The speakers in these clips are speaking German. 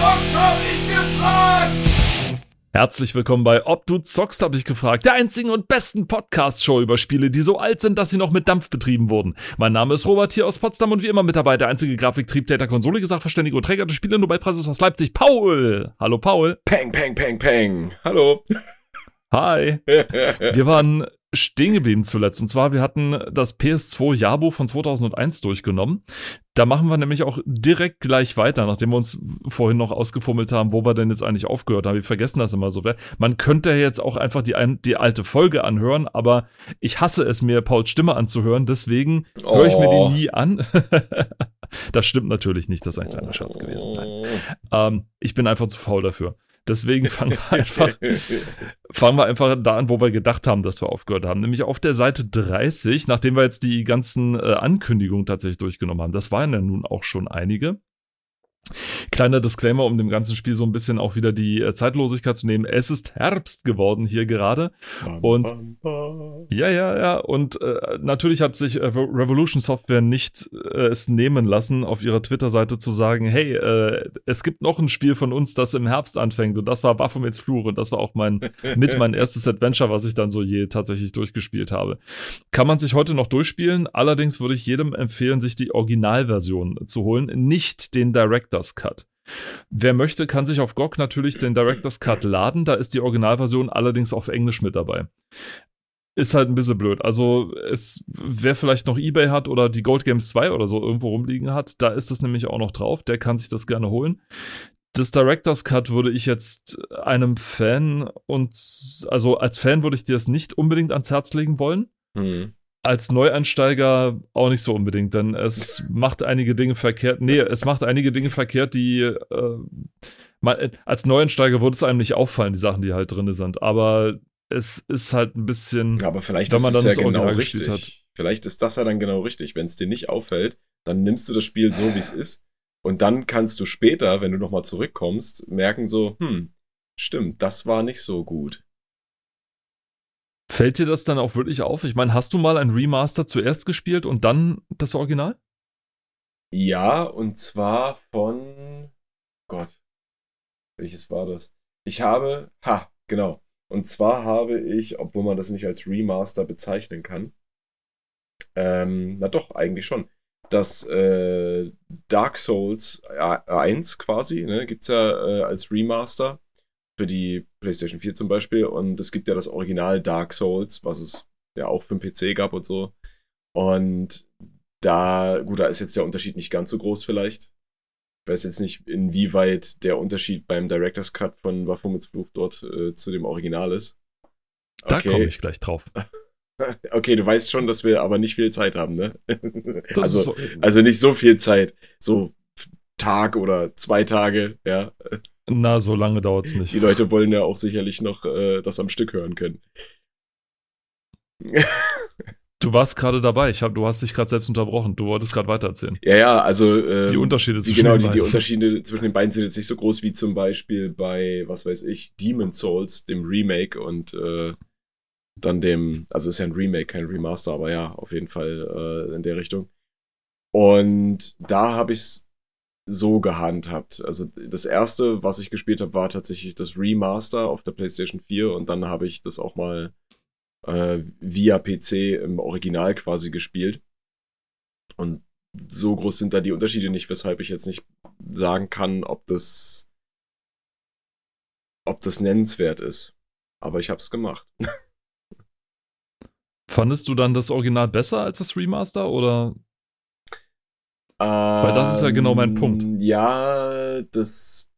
zockst, hab ich gefragt! Herzlich willkommen bei Ob du zockst, habe ich gefragt, der einzigen und besten Podcast-Show über Spiele, die so alt sind, dass sie noch mit Dampf betrieben wurden. Mein Name ist Robert hier aus Potsdam und wie immer mit dabei der einzige Grafiktrieb, Data, Konsole, Sachverständige und Träger des Spiele-Nobelpreises aus Leipzig, Paul. Hallo Paul. Peng, peng, peng, peng. Hallo. Hi. Wir waren stehen geblieben zuletzt. Und zwar, wir hatten das PS2 Jahrbuch von 2001 durchgenommen. Da machen wir nämlich auch direkt gleich weiter, nachdem wir uns vorhin noch ausgefummelt haben, wo wir denn jetzt eigentlich aufgehört haben. Wir vergessen das immer so. Man könnte jetzt auch einfach die, die alte Folge anhören, aber ich hasse es mir, Pauls Stimme anzuhören. Deswegen oh. höre ich mir die oh. nie an. das stimmt natürlich nicht, das ist ein kleiner Scherz gewesen. Nein. Ähm, ich bin einfach zu faul dafür. Deswegen fangen wir einfach, fangen wir einfach da an, wo wir gedacht haben, dass wir aufgehört haben. Nämlich auf der Seite 30, nachdem wir jetzt die ganzen äh, Ankündigungen tatsächlich durchgenommen haben. Das waren ja nun auch schon einige. Kleiner Disclaimer, um dem ganzen Spiel so ein bisschen auch wieder die äh, Zeitlosigkeit zu nehmen. Es ist Herbst geworden hier gerade. Und ja, ja, ja. Und äh, natürlich hat sich äh, Revolution Software nicht äh, es nehmen lassen, auf ihrer Twitter-Seite zu sagen, hey, äh, es gibt noch ein Spiel von uns, das im Herbst anfängt. Und das war Baphomets Fluch. Und das war auch mein mit mein erstes Adventure, was ich dann so je tatsächlich durchgespielt habe. Kann man sich heute noch durchspielen. Allerdings würde ich jedem empfehlen, sich die Originalversion zu holen, nicht den Director Director's Cut. Wer möchte, kann sich auf GOG natürlich den Director's Cut laden. Da ist die Originalversion allerdings auf Englisch mit dabei. Ist halt ein bisschen blöd. Also, es, wer vielleicht noch Ebay hat oder die Gold Games 2 oder so irgendwo rumliegen hat, da ist das nämlich auch noch drauf. Der kann sich das gerne holen. Das Director's Cut würde ich jetzt einem Fan und also als Fan würde ich dir das nicht unbedingt ans Herz legen wollen. Mhm als Neueinsteiger auch nicht so unbedingt, denn es macht einige Dinge verkehrt. Nee, es macht einige Dinge verkehrt, die äh, man, als Neueinsteiger würde es einem nicht auffallen, die Sachen, die halt drin sind. Aber es ist halt ein bisschen. Ja, aber vielleicht wenn man ist es ja genau richtig. Hat. Vielleicht ist das ja dann genau richtig. Wenn es dir nicht auffällt, dann nimmst du das Spiel so, wie es ist. Und dann kannst du später, wenn du nochmal zurückkommst, merken so, hm, stimmt, das war nicht so gut. Fällt dir das dann auch wirklich auf? Ich meine, hast du mal ein Remaster zuerst gespielt und dann das Original? Ja, und zwar von Gott. Welches war das? Ich habe, ha, genau. Und zwar habe ich, obwohl man das nicht als Remaster bezeichnen kann, ähm, na doch, eigentlich schon. Das äh, Dark Souls 1 quasi, ne, gibt's ja äh, als Remaster für die PlayStation 4 zum Beispiel. Und es gibt ja das Original Dark Souls, was es ja auch für den PC gab und so. Und da, gut, da ist jetzt der Unterschied nicht ganz so groß vielleicht. Ich weiß jetzt nicht, inwieweit der Unterschied beim Director's Cut von Baphomets Fluch dort äh, zu dem Original ist. Okay. Da komme ich gleich drauf. okay, du weißt schon, dass wir aber nicht viel Zeit haben, ne? also, so also nicht so viel Zeit. So Tag oder zwei Tage, ja. Na, so lange dauert es nicht. Die Leute wollen ja auch sicherlich noch äh, das am Stück hören können. Du warst gerade dabei. Ich hab, du hast dich gerade selbst unterbrochen. Du wolltest gerade weitererzählen. Ja, ja, also äh, die Unterschiede zwischen genau, den beiden. Die, die Unterschiede zwischen den beiden sind jetzt nicht so groß wie zum Beispiel bei, was weiß ich, Demon Souls, dem Remake und äh, dann dem, also ist ja ein Remake, kein Remaster, aber ja, auf jeden Fall äh, in der Richtung. Und da habe ich so gehandhabt. Also das erste, was ich gespielt habe, war tatsächlich das Remaster auf der PlayStation 4 und dann habe ich das auch mal äh, via PC im Original quasi gespielt. Und so groß sind da die Unterschiede nicht, weshalb ich jetzt nicht sagen kann, ob das ob das nennenswert ist. Aber ich habe es gemacht. Fandest du dann das Original besser als das Remaster oder weil das ist ja genau mein Punkt. Ähm, ja, das.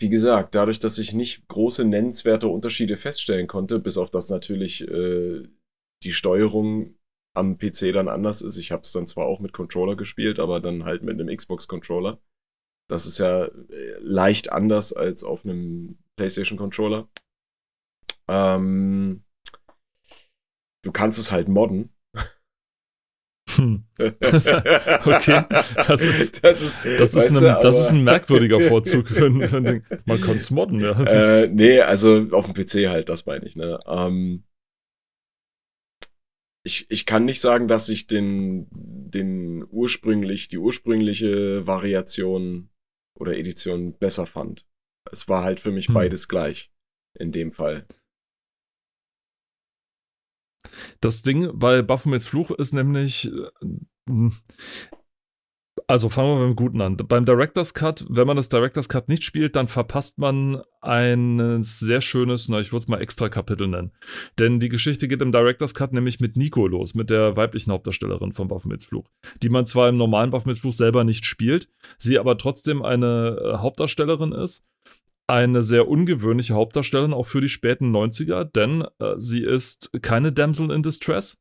Wie gesagt, dadurch, dass ich nicht große nennenswerte Unterschiede feststellen konnte, bis auf das natürlich äh, die Steuerung am PC dann anders ist. Ich habe es dann zwar auch mit Controller gespielt, aber dann halt mit einem Xbox-Controller. Das ist ja äh, leicht anders als auf einem PlayStation-Controller. Ähm, du kannst es halt modden. Hm. okay, das ist, das ist, das ist, eine, das ist ein merkwürdiger Vorzug. Wenn, wenn, man kann es modden, ja. Äh, nee, also auf dem PC halt, das meine ich. Ne? Ähm, ich, ich kann nicht sagen, dass ich den, den ursprünglich, die ursprüngliche Variation oder Edition besser fand. Es war halt für mich hm. beides gleich. In dem Fall. Das Ding bei Baphomets Fluch ist nämlich, äh, also fangen wir mit dem Guten an. Beim Director's Cut, wenn man das Director's Cut nicht spielt, dann verpasst man ein sehr schönes, na, ich würde es mal extra Kapitel nennen. Denn die Geschichte geht im Director's Cut nämlich mit Nico los, mit der weiblichen Hauptdarstellerin von Baphomets Fluch, die man zwar im normalen Baphomets Fluch selber nicht spielt, sie aber trotzdem eine äh, Hauptdarstellerin ist eine sehr ungewöhnliche Hauptdarstellerin, auch für die späten 90er, denn äh, sie ist keine Damsel in Distress,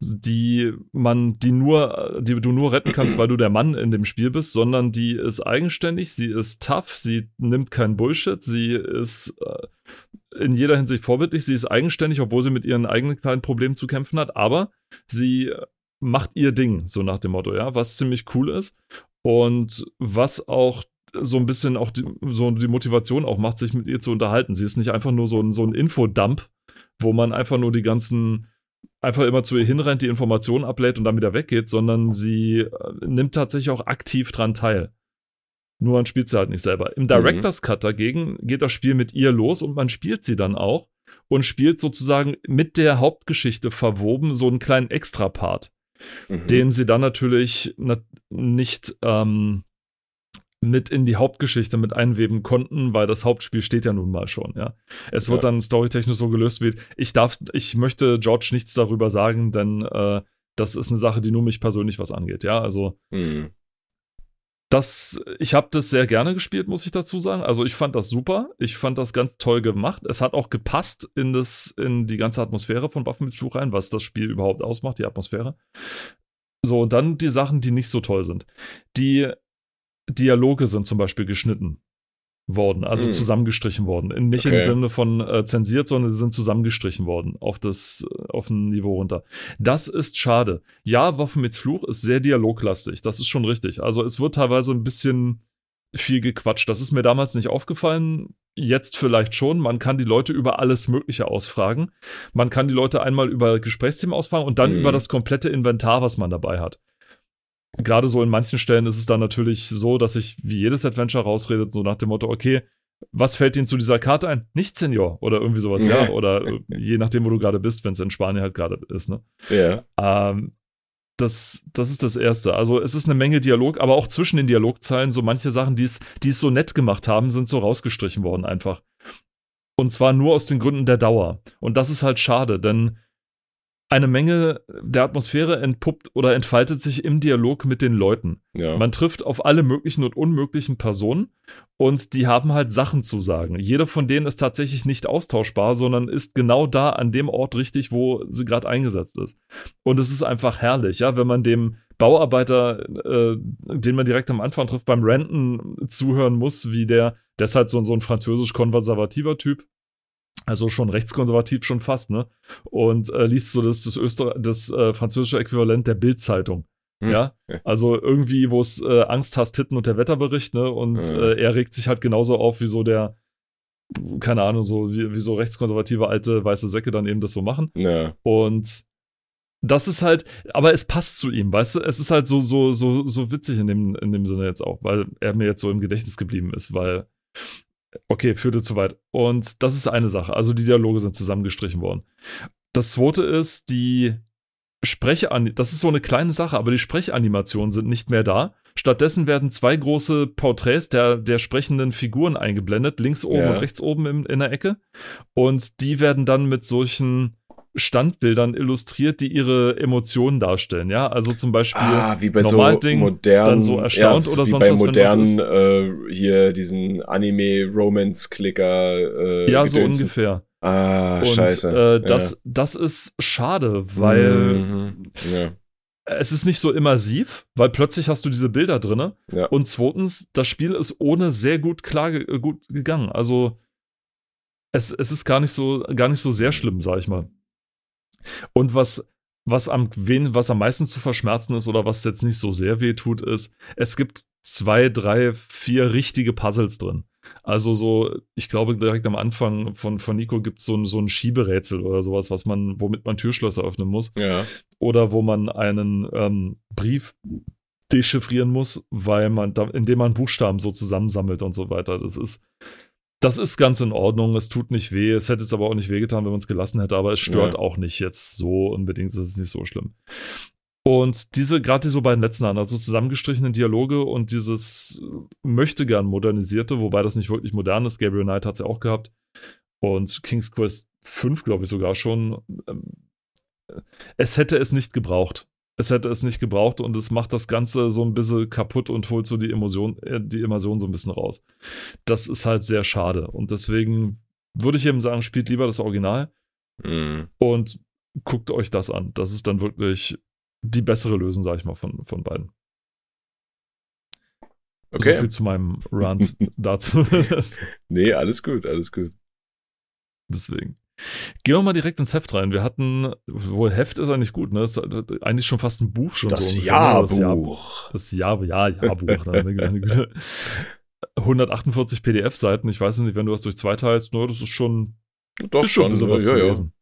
die man, die nur, die du nur retten kannst, weil du der Mann in dem Spiel bist, sondern die ist eigenständig, sie ist tough, sie nimmt kein Bullshit, sie ist äh, in jeder Hinsicht vorbildlich, sie ist eigenständig, obwohl sie mit ihren eigenen kleinen Problemen zu kämpfen hat, aber sie macht ihr Ding, so nach dem Motto, ja, was ziemlich cool ist. Und was auch so ein bisschen auch die, so die Motivation auch macht, sich mit ihr zu unterhalten. Sie ist nicht einfach nur so ein, so ein Infodump, wo man einfach nur die ganzen einfach immer zu ihr hinrennt, die Informationen ablädt und dann wieder weggeht, sondern sie äh, nimmt tatsächlich auch aktiv dran teil. Nur man spielt sie halt nicht selber. Im Director's mhm. Cut dagegen geht das Spiel mit ihr los und man spielt sie dann auch und spielt sozusagen mit der Hauptgeschichte verwoben so einen kleinen Extra-Part, mhm. den sie dann natürlich nicht ähm, mit in die Hauptgeschichte mit einweben konnten, weil das Hauptspiel steht ja nun mal schon, ja. Es wird ja. dann storytechnisch so gelöst wie, ich darf, ich möchte George nichts darüber sagen, denn äh, das ist eine Sache, die nur mich persönlich was angeht, ja. Also mhm. das, ich habe das sehr gerne gespielt, muss ich dazu sagen. Also ich fand das super, ich fand das ganz toll gemacht. Es hat auch gepasst in das, in die ganze Atmosphäre von Waffen Fluch rein, was das Spiel überhaupt ausmacht, die Atmosphäre. So, und dann die Sachen, die nicht so toll sind. Die Dialoge sind zum Beispiel geschnitten worden, also hm. zusammengestrichen worden. Nicht okay. im Sinne von äh, zensiert, sondern sie sind zusammengestrichen worden auf das auf ein Niveau runter. Das ist schade. Ja, Waffen mit Fluch ist sehr dialoglastig, das ist schon richtig. Also es wird teilweise ein bisschen viel gequatscht. Das ist mir damals nicht aufgefallen. Jetzt vielleicht schon. Man kann die Leute über alles Mögliche ausfragen. Man kann die Leute einmal über Gesprächsthemen ausfragen und dann mhm. über das komplette Inventar, was man dabei hat gerade so in manchen Stellen ist es dann natürlich so, dass sich wie jedes Adventure rausredet, so nach dem Motto, okay, was fällt Ihnen zu dieser Karte ein? Nicht Senior oder irgendwie sowas, ja. Oder äh, je nachdem, wo du gerade bist, wenn es in Spanien halt gerade ist, ne? Ja. Ähm, das, das ist das Erste. Also es ist eine Menge Dialog, aber auch zwischen den Dialogzeilen, so manche Sachen, die es so nett gemacht haben, sind so rausgestrichen worden einfach. Und zwar nur aus den Gründen der Dauer. Und das ist halt schade, denn eine Menge der Atmosphäre entpuppt oder entfaltet sich im Dialog mit den Leuten. Ja. Man trifft auf alle möglichen und unmöglichen Personen und die haben halt Sachen zu sagen. Jeder von denen ist tatsächlich nicht austauschbar, sondern ist genau da an dem Ort richtig, wo sie gerade eingesetzt ist. Und es ist einfach herrlich, ja, wenn man dem Bauarbeiter, äh, den man direkt am Anfang trifft, beim Renten zuhören muss, wie der, der ist halt so, so ein französisch-konservativer Typ also schon rechtskonservativ schon fast, ne? Und äh, liest so das, das, Öster das äh, französische Äquivalent der Bild-Zeitung. Hm. Ja, also irgendwie, wo es äh, Angst hast, Titten und der Wetterbericht, ne? Und ja. äh, er regt sich halt genauso auf, wie so der, keine Ahnung, so wie, wie so rechtskonservative alte weiße Säcke dann eben das so machen. Ja. Und das ist halt, aber es passt zu ihm, weißt du? Es ist halt so, so, so, so witzig in dem, in dem Sinne jetzt auch, weil er mir jetzt so im Gedächtnis geblieben ist, weil Okay, führte zu weit. Und das ist eine Sache. Also die Dialoge sind zusammengestrichen worden. Das zweite ist, die Sprechanimation, das ist so eine kleine Sache, aber die Sprechanimationen sind nicht mehr da. Stattdessen werden zwei große Porträts der, der sprechenden Figuren eingeblendet, links oben ja. und rechts oben in, in der Ecke. Und die werden dann mit solchen Standbildern illustriert, die ihre Emotionen darstellen, ja. Also zum Beispiel ah, wie bei so modernen, dann so erstaunt ja, oder sonst bei was. modernen äh, hier diesen Anime-Romance-Clicker. Äh, ja, gedönsen. so ungefähr. Ah, Und, scheiße. Äh, das, ja. das ist schade, weil mhm. ja. es ist nicht so immersiv, weil plötzlich hast du diese Bilder drin. Ja. Und zweitens, das Spiel ist ohne sehr gut klar ge gut gegangen. Also es, es ist gar nicht so, gar nicht so sehr schlimm, sag ich mal. Und was, was am, wen, was am meisten zu verschmerzen ist oder was jetzt nicht so sehr weh tut, ist, es gibt zwei, drei, vier richtige Puzzles drin. Also so, ich glaube, direkt am Anfang von, von Nico gibt es so, so ein Schieberätsel oder sowas, was man, womit man Türschlösser öffnen muss. Ja. Oder wo man einen ähm, Brief dechiffrieren muss, weil man da, indem man Buchstaben so zusammensammelt und so weiter. Das ist, das ist ganz in Ordnung. Es tut nicht weh. Es hätte jetzt aber auch nicht wehgetan, wenn man es gelassen hätte, aber es stört Ja. auch nicht jetzt so unbedingt. Das ist nicht so schlimm. Und diese, gerade diese beiden letzten an, also zusammengestrichenen Dialoge und dieses möchte gern modernisierte, wobei das nicht wirklich modern ist. Gabriel Knight hat es ja auch gehabt. Und King's Quest 5, glaube ich, sogar schon. Ähm, Es hätte es nicht gebraucht. Es hätte es nicht gebraucht und es macht das Ganze so ein bisschen kaputt und holt so die Emotion, äh, die Immersion so ein bisschen raus. Das ist halt sehr schade. Und deswegen würde ich eben sagen, spielt lieber das Original Mhm. und guckt euch das an. Das ist dann wirklich die bessere Lösung, sag ich mal, von, von beiden. Okay. So viel zu meinem Rant dazu. Nee, alles gut, alles gut. Deswegen. Gehen wir mal direkt ins Heft rein. Wir hatten, wohl Heft ist eigentlich gut, ne? Das ist eigentlich schon fast ein Buch schon Das so ne? Jahrbuch. Das Jahr, ja, Jahrbuch. ne? Meine Güte. 148 PDF-Seiten. Ich weiß nicht, wenn du das durch zwei teilst, nur das ist schon, Doch ist schon ein bisschen was ja, zu ja. lesen.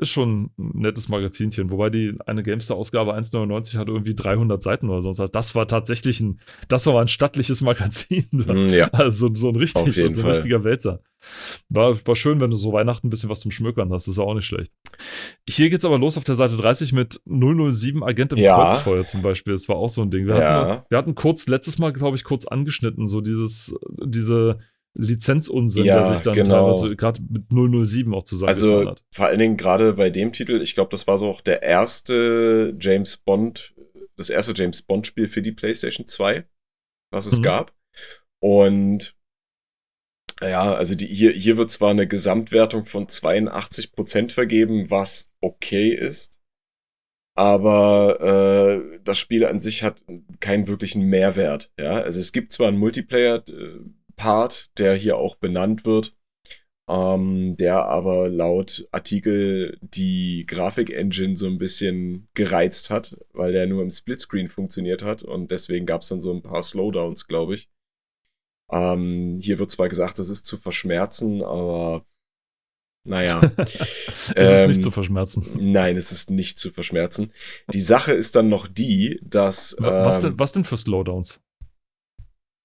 Ist schon ein nettes Magazinchen. Wobei die eine Gamester-Ausgabe 1,99 hatte irgendwie 300 Seiten oder sonst was. Das war tatsächlich ein, das war ein stattliches Magazin. Mhm, ja. Also so ein, richtig, so ein Fall. richtiger Wälzer. War, war schön, wenn du so Weihnachten ein bisschen was zum Schmökern hast. Das ist auch nicht schlecht. Hier geht's aber los auf der Seite 30 mit 007 Agent im Ja. Kreuzfeuer zum Beispiel. Das war auch so ein Ding. Wir, Ja. hatten, wir hatten kurz, letztes Mal, glaube ich, kurz angeschnitten, so dieses, diese Lizenzunsinn, Ja, der sich dann genau. teilweise gerade mit 007 auch zusammengetan Also hat. vor allen Dingen gerade bei dem Titel, ich glaube, das war so auch der erste James Bond, das erste James Bond Spiel für die PlayStation 2, was es Mhm. gab. Und ja, also die, hier, hier wird zwar eine Gesamtwertung von 82% vergeben, was okay ist, aber äh, das Spiel an sich hat keinen wirklichen Mehrwert. Ja, also es gibt zwar einen Multiplayer-Part, der hier auch benannt wird, ähm, der aber laut Artikel die Grafik-Engine so ein bisschen gereizt hat, weil der nur im Splitscreen funktioniert hat und deswegen gab es dann so ein paar Slowdowns, glaube ich. Ähm, hier wird zwar gesagt, das ist zu verschmerzen, aber naja. es ist Ähm, nicht zu verschmerzen. Nein, es ist nicht zu verschmerzen. Die Sache ist dann noch die, dass. Wa- was, ähm, denn, was denn für Slowdowns?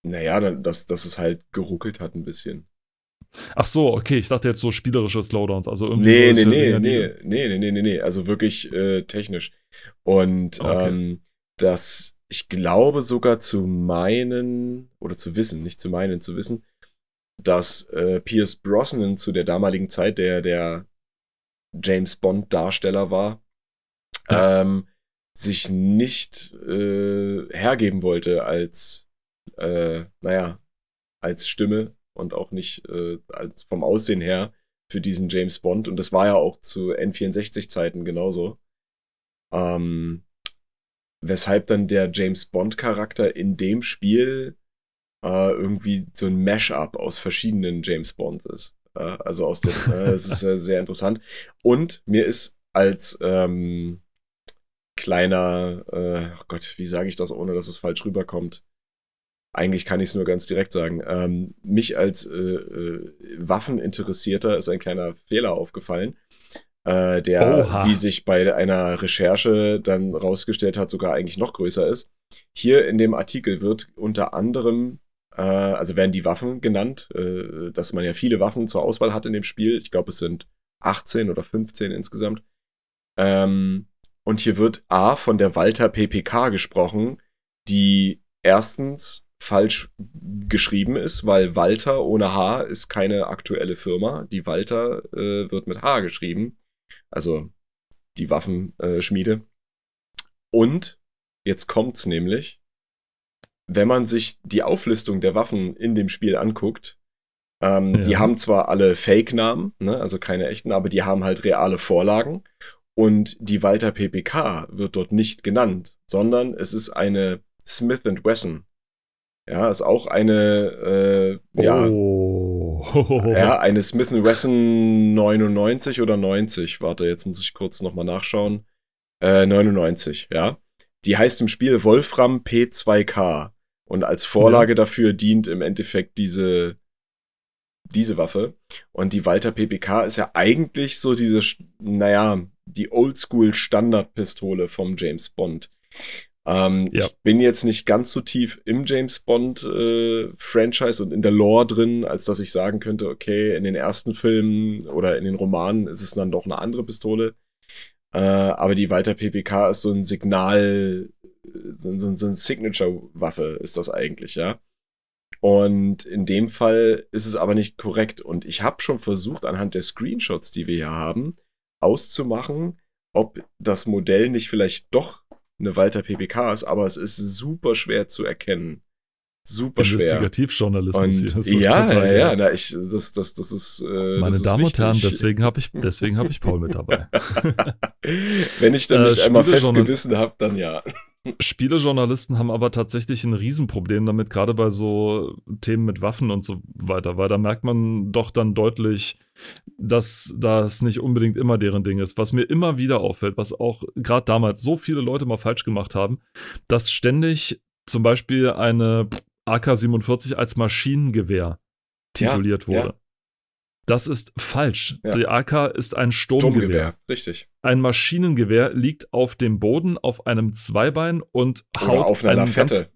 Naja, dann- dass, dass es halt geruckelt hat ein bisschen. Ach so, okay, ich dachte jetzt so spielerische Slowdowns. Also irgendwie Nee, nee, nee, Dinger, die- nee, nee, nee, nee, nee, nee, also wirklich äh, technisch. Und Okay. ähm, das, ich glaube sogar zu meinen, oder zu wissen, nicht zu meinen, zu wissen, dass äh, Pierce Brosnan zu der damaligen Zeit, der der James Bond Darsteller war, ähm, sich nicht äh, hergeben wollte als, äh, naja, als Stimme und auch nicht äh, als vom Aussehen her für diesen James Bond. Und das war ja auch zu N64-Zeiten genauso. Ähm, weshalb dann der James Bond-Charakter in dem Spiel äh, irgendwie so ein Mash-up aus verschiedenen James Bonds ist. Äh, also aus dem, äh, das ist äh, sehr interessant. Und mir ist als ähm, kleiner, äh, oh Gott, wie sage ich das, ohne dass es falsch rüberkommt? Eigentlich kann ich es nur ganz direkt sagen. Ähm, mich als äh, äh, Waffeninteressierter ist ein kleiner Fehler aufgefallen, äh, der, Oha. wie sich bei einer Recherche dann rausgestellt hat, sogar eigentlich noch größer ist. Hier in dem Artikel wird unter anderem, äh, also werden die Waffen genannt, äh, dass man ja viele Waffen zur Auswahl hat in dem Spiel. Ich glaube, es sind 18 oder 15 insgesamt. Ähm, und hier wird A von der Walter PPK gesprochen, die erstens falsch geschrieben ist, weil Walter ohne H ist keine aktuelle Firma. Die Walter äh, wird mit H geschrieben. Also die Waffenschmiede. Schmiede. Und jetzt kommt's nämlich, wenn man sich die Auflistung der Waffen in dem Spiel anguckt, ähm, Ja. die haben zwar alle Fake-Namen, ne, also keine echten, aber die haben halt reale Vorlagen. Und die Walter PPK wird dort nicht genannt, sondern es ist eine Smith Wesson. Ja, ist auch eine, äh, ja, Oh. ja, eine Smith Wesson 99 oder 90. Warte, jetzt muss ich kurz nochmal nachschauen. Äh, 99, ja. Die heißt im Spiel Wolfram P2K. Und als Vorlage dafür dient im Endeffekt diese diese Waffe. Und die Walter PPK ist ja eigentlich so diese, naja, die Oldschool-Standardpistole vom James Bond. Ähm, ja. Ich bin jetzt nicht ganz so tief im James Bond äh, Franchise und in der Lore drin, als dass ich sagen könnte, okay, in den ersten Filmen oder in den Romanen ist es dann doch eine andere Pistole. Äh, aber die Walter PPK ist so ein Signal, so, so, so ein Signature-Waffe ist das eigentlich, ja. Und in dem Fall ist es aber nicht korrekt. Und ich habe schon versucht, anhand der Screenshots, die wir hier haben, auszumachen, ob das Modell nicht vielleicht doch eine Walter PPK ist, aber es ist super schwer zu erkennen. Super schwer. Investigativjournalismus. Und, ja, ja, ja, na, ich, das, das, das ist. Äh, Meine das Damen ist und Herren, deswegen habe ich, deswegen habe ich Paul mit dabei. Wenn ich dann äh, nicht einmal fest gewissen habe, dann ja. Spielejournalisten haben aber tatsächlich ein Riesenproblem damit, gerade bei so Themen mit Waffen und so weiter, weil da merkt man doch dann deutlich, dass das nicht unbedingt immer deren Ding ist. Was mir immer wieder auffällt, was auch gerade damals so viele Leute mal falsch gemacht haben, dass ständig zum Beispiel eine AK-47 als Maschinengewehr tituliert ja, wurde. Ja. Das ist falsch. Ja. Die AK ist ein Sturmgewehr. Sturmgewehr. Richtig. Ein Maschinengewehr liegt auf dem Boden auf einem Zweibein und haut auf einer Lafette. Ganz,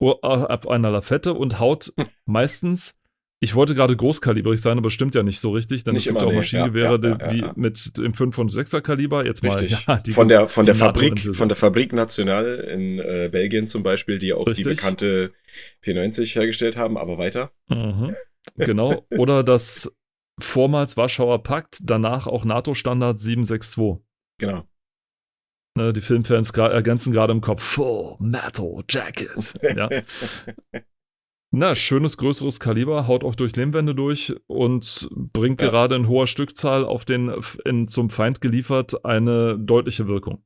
oh, auf einer Lafette und haut meistens ich wollte gerade großkalibrig sein, aber stimmt ja nicht so richtig, denn nicht es gibt immer, auch Maschinengewehre nee. ja, ja, wie mit dem 5 und 6er Kaliber. Jetzt richtig. mal ja, von der von der Fabrik von der Fabrik National in äh, Belgien zum Beispiel, die auch richtig. die bekannte P90 hergestellt haben, aber weiter. Mhm. Genau. Oder das vormals Warschauer Pakt, danach auch NATO-Standard 762. Genau. Ne, die Filmfans ergänzen gerade im Kopf Full Metal Jacket. Ja. Na, schönes größeres Kaliber, haut auch durch Lehmwände durch und bringt ja. gerade in hoher Stückzahl auf den in, zum Feind geliefert eine deutliche Wirkung.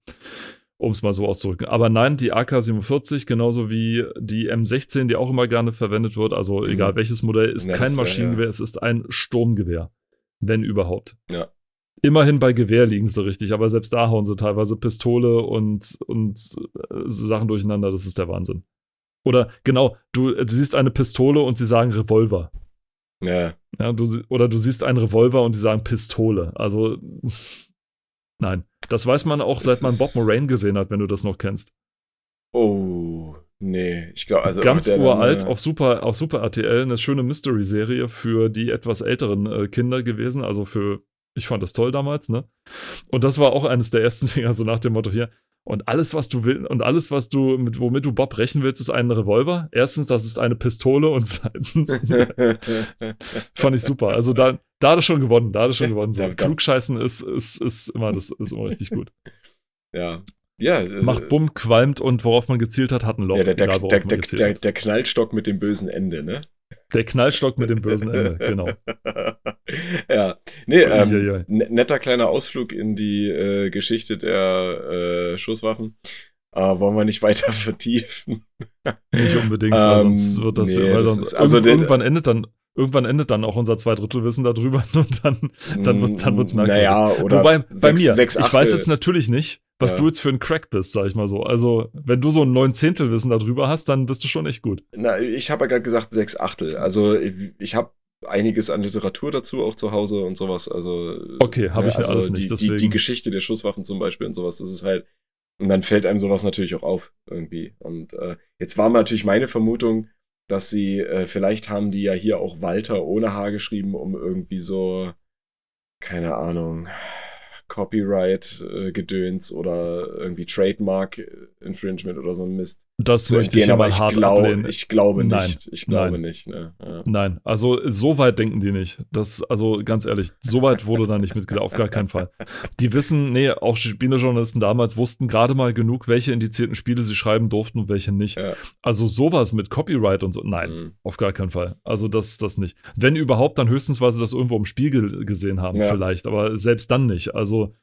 Um es mal so auszudrücken. Aber nein, die AK-47, genauso wie die M16, die auch immer gerne verwendet wird, also mhm. egal welches Modell, ist Netz, kein Maschinengewehr, ja. es ist ein Sturmgewehr. Wenn überhaupt. Ja. Immerhin bei Gewehr liegen sie richtig, aber selbst da hauen sie teilweise Pistole und, und äh, Sachen durcheinander, das ist der Wahnsinn. Oder genau, du, du siehst eine Pistole und sie sagen Revolver. Ja. ja du, oder du siehst einen Revolver und die sagen Pistole. Also, nein. Das weiß man auch, seit man Bob Moraine gesehen hat, wenn du das noch kennst. Oh, nee. Ich glaube, also. Ganz uralt, auf Super, auf Super RTL, eine schöne Mystery-Serie für die etwas älteren äh, Kinder gewesen. Also für, ich fand das toll damals, ne? Und das war auch eines der ersten Dinger, so nach dem Motto hier, und alles, was du willst, und alles, was du, mit, womit du Bob rächen willst, ist ein Revolver. Erstens, das ist eine Pistole und zweitens fand ich super. Also da, da hat er schon gewonnen, da hat er schon gewonnen. So, Klugscheißen ist, ist, ist immer, das ist immer richtig gut. Ja. Ja, äh, Macht Bumm, qualmt und worauf man gezielt hat, hat ein Loch. Ja, der, der, der, der, Knallstock mit dem bösen Ende, ne? Der Knallstock mit dem bösen Ende, genau. ja, nee, ähm, netter kleiner Ausflug in die äh, Geschichte der äh, Schusswaffen. Äh, wollen wir nicht weiter vertiefen. nicht unbedingt, ähm, sonst wird das, nee, sonst, das also irgendwann den, endet dann irgendwann endet dann auch unser Zweidrittelwissen darüber und dann, dann, wird, dann wird's merkwürdig. Naja, oder Wobei, sechs, bei mir, sechs ich weiß jetzt natürlich nicht, was ja. du jetzt für ein Crack bist, sag ich mal so. Also, wenn du so ein Neunzehntelwissen darüber hast, dann bist du schon echt gut. Na, ich habe ja gerade gesagt sechs Achtel. Also, ich, ich habe einiges an Literatur dazu auch zu Hause und sowas. Also, okay, habe ich ja also alles nicht. Die, deswegen. Die, die Geschichte der Schusswaffen zum Beispiel und sowas, das ist halt, und dann fällt einem sowas natürlich auch auf irgendwie. Und äh, jetzt war natürlich meine Vermutung, dass sie, äh, vielleicht haben die ja hier auch Walter ohne H geschrieben, um irgendwie so, keine Ahnung, Copyright-Gedöns äh, oder irgendwie Trademark-Infringement oder so ein Mist. Das möchte ich aber ich, hart glaub, ablehnen. ich glaube Nein. nicht. Ich glaube Nein. nicht. Ne? Ja. Nein, also so weit denken die nicht. Das, also ganz ehrlich, so weit wurde da nicht mitgedacht, auf gar keinen Fall. Die wissen, nee, auch Spielejournalisten damals wussten gerade mal genug, welche indizierten Spiele sie schreiben durften und welche nicht. Ja. Also sowas mit Copyright und so, nein, mhm. auf gar keinen Fall. Also das, das nicht. Wenn überhaupt, dann höchstens, weil sie das irgendwo im Spiegel gesehen haben, ja. vielleicht, aber selbst dann nicht. Also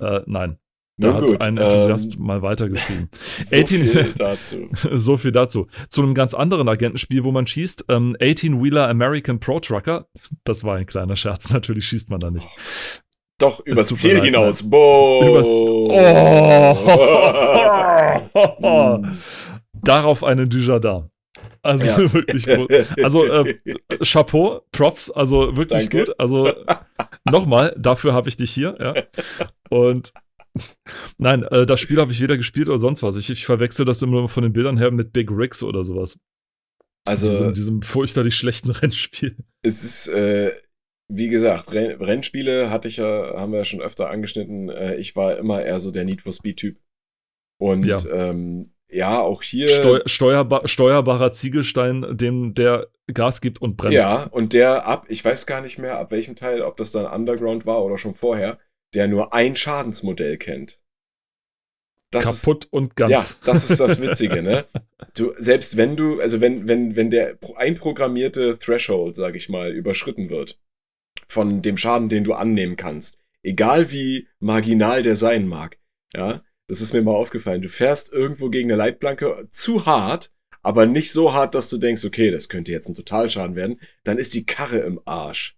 äh, nein. Da hat gut, ein Enthusiast ähm, mal weitergeschrieben. so 18, viel dazu. so viel dazu. Zu einem ganz anderen Agentenspiel, wo man schießt. Ähm, 18-Wheeler American Pro Trucker. Das war ein kleiner Scherz. Natürlich schießt man da nicht. Doch, übers Ziel leid, hinaus. Ne? Boah. Übers, oh. Darauf eine Dujardin. Also Ja. wirklich gut. Also äh, Chapeau, Props, also wirklich Danke. gut. Also nochmal, dafür habe ich dich hier, ja. Und nein, äh, das Spiel habe ich weder gespielt oder sonst was. Ich, ich verwechsel das immer von den Bildern her mit Big Rigs oder sowas. Also, diesem, diesem fürchterlich schlechten Rennspiel. es ist, äh, wie gesagt, Renn Rennspiele hatte ich ja, haben wir ja schon öfter angeschnitten. Äh, ich war immer eher so der Need for Speed-Typ. Und Ja. ähm, ja, auch hier. Steu steuerbar steuerbarer Ziegelstein, dem der Gas gibt und bremst. Ja, und der ab, ich weiß gar nicht mehr, ab welchem Teil, ob das dann Underground war oder schon vorher, der nur ein Schadensmodell kennt. Das ist, Kaputt und ganz. Ja, das ist das Witzige, ne? Du, selbst wenn du, also wenn, wenn, wenn der pro- einprogrammierte Threshold, sag ich mal, überschritten wird, von dem Schaden, den du annehmen kannst, egal wie marginal der sein mag, ja, das ist mir mal aufgefallen. Du fährst irgendwo gegen eine Leitplanke zu hart, aber nicht so hart, dass du denkst, okay, das könnte jetzt ein Totalschaden werden, dann ist die Karre im Arsch.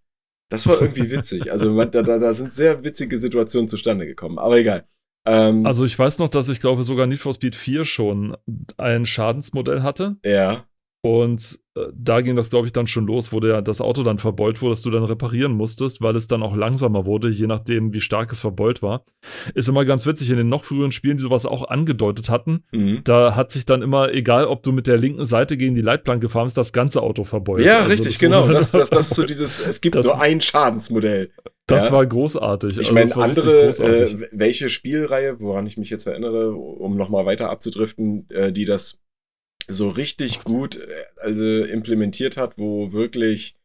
Das war irgendwie witzig. Also man, da, da, da sind sehr witzige Situationen zustande gekommen, aber egal. Ähm, Also ich weiß noch, dass ich glaube sogar Need for Speed 4 schon ein Schadensmodell hatte. ja. Und da ging das, glaube ich, dann schon los, wo der, das Auto dann verbeult wurde, dass du dann reparieren musstest, weil es dann auch langsamer wurde, je nachdem, wie stark es verbeult war. Ist immer ganz witzig, in den noch früheren Spielen, die sowas auch angedeutet hatten, Mhm. da hat sich dann immer, egal ob du mit der linken Seite gegen die Leitplanke gefahren bist, das ganze Auto verbeult. Ja, Also richtig, das genau. Das, das, das ist so dieses, es gibt Das- nur ein Schadensmodell. Das ja. war großartig. Ich Also meine, richtig andere, äh, welche Spielreihe, woran ich mich jetzt erinnere, um nochmal weiter abzudriften, äh, die das so richtig gut äh, also implementiert hat, wo wirklich,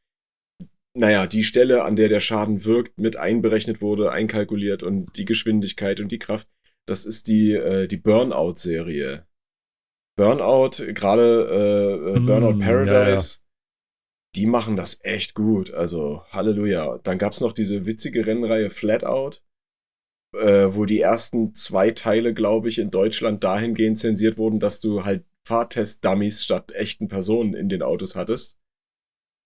naja, die Stelle, an der der Schaden wirkt, mit einberechnet wurde, einkalkuliert und die Geschwindigkeit und die Kraft, das ist die, äh, die Burnout-Serie. Burnout, gerade äh, äh, Mm, Burnout ja, Paradise, die machen das echt gut. Also Halleluja. Dann gab's noch diese witzige Rennreihe Flatout, äh, wo die ersten zwei Teile, glaube ich, in Deutschland dahingehend zensiert wurden, dass du halt Fahrtest-Dummies statt echten Personen in den Autos hattest.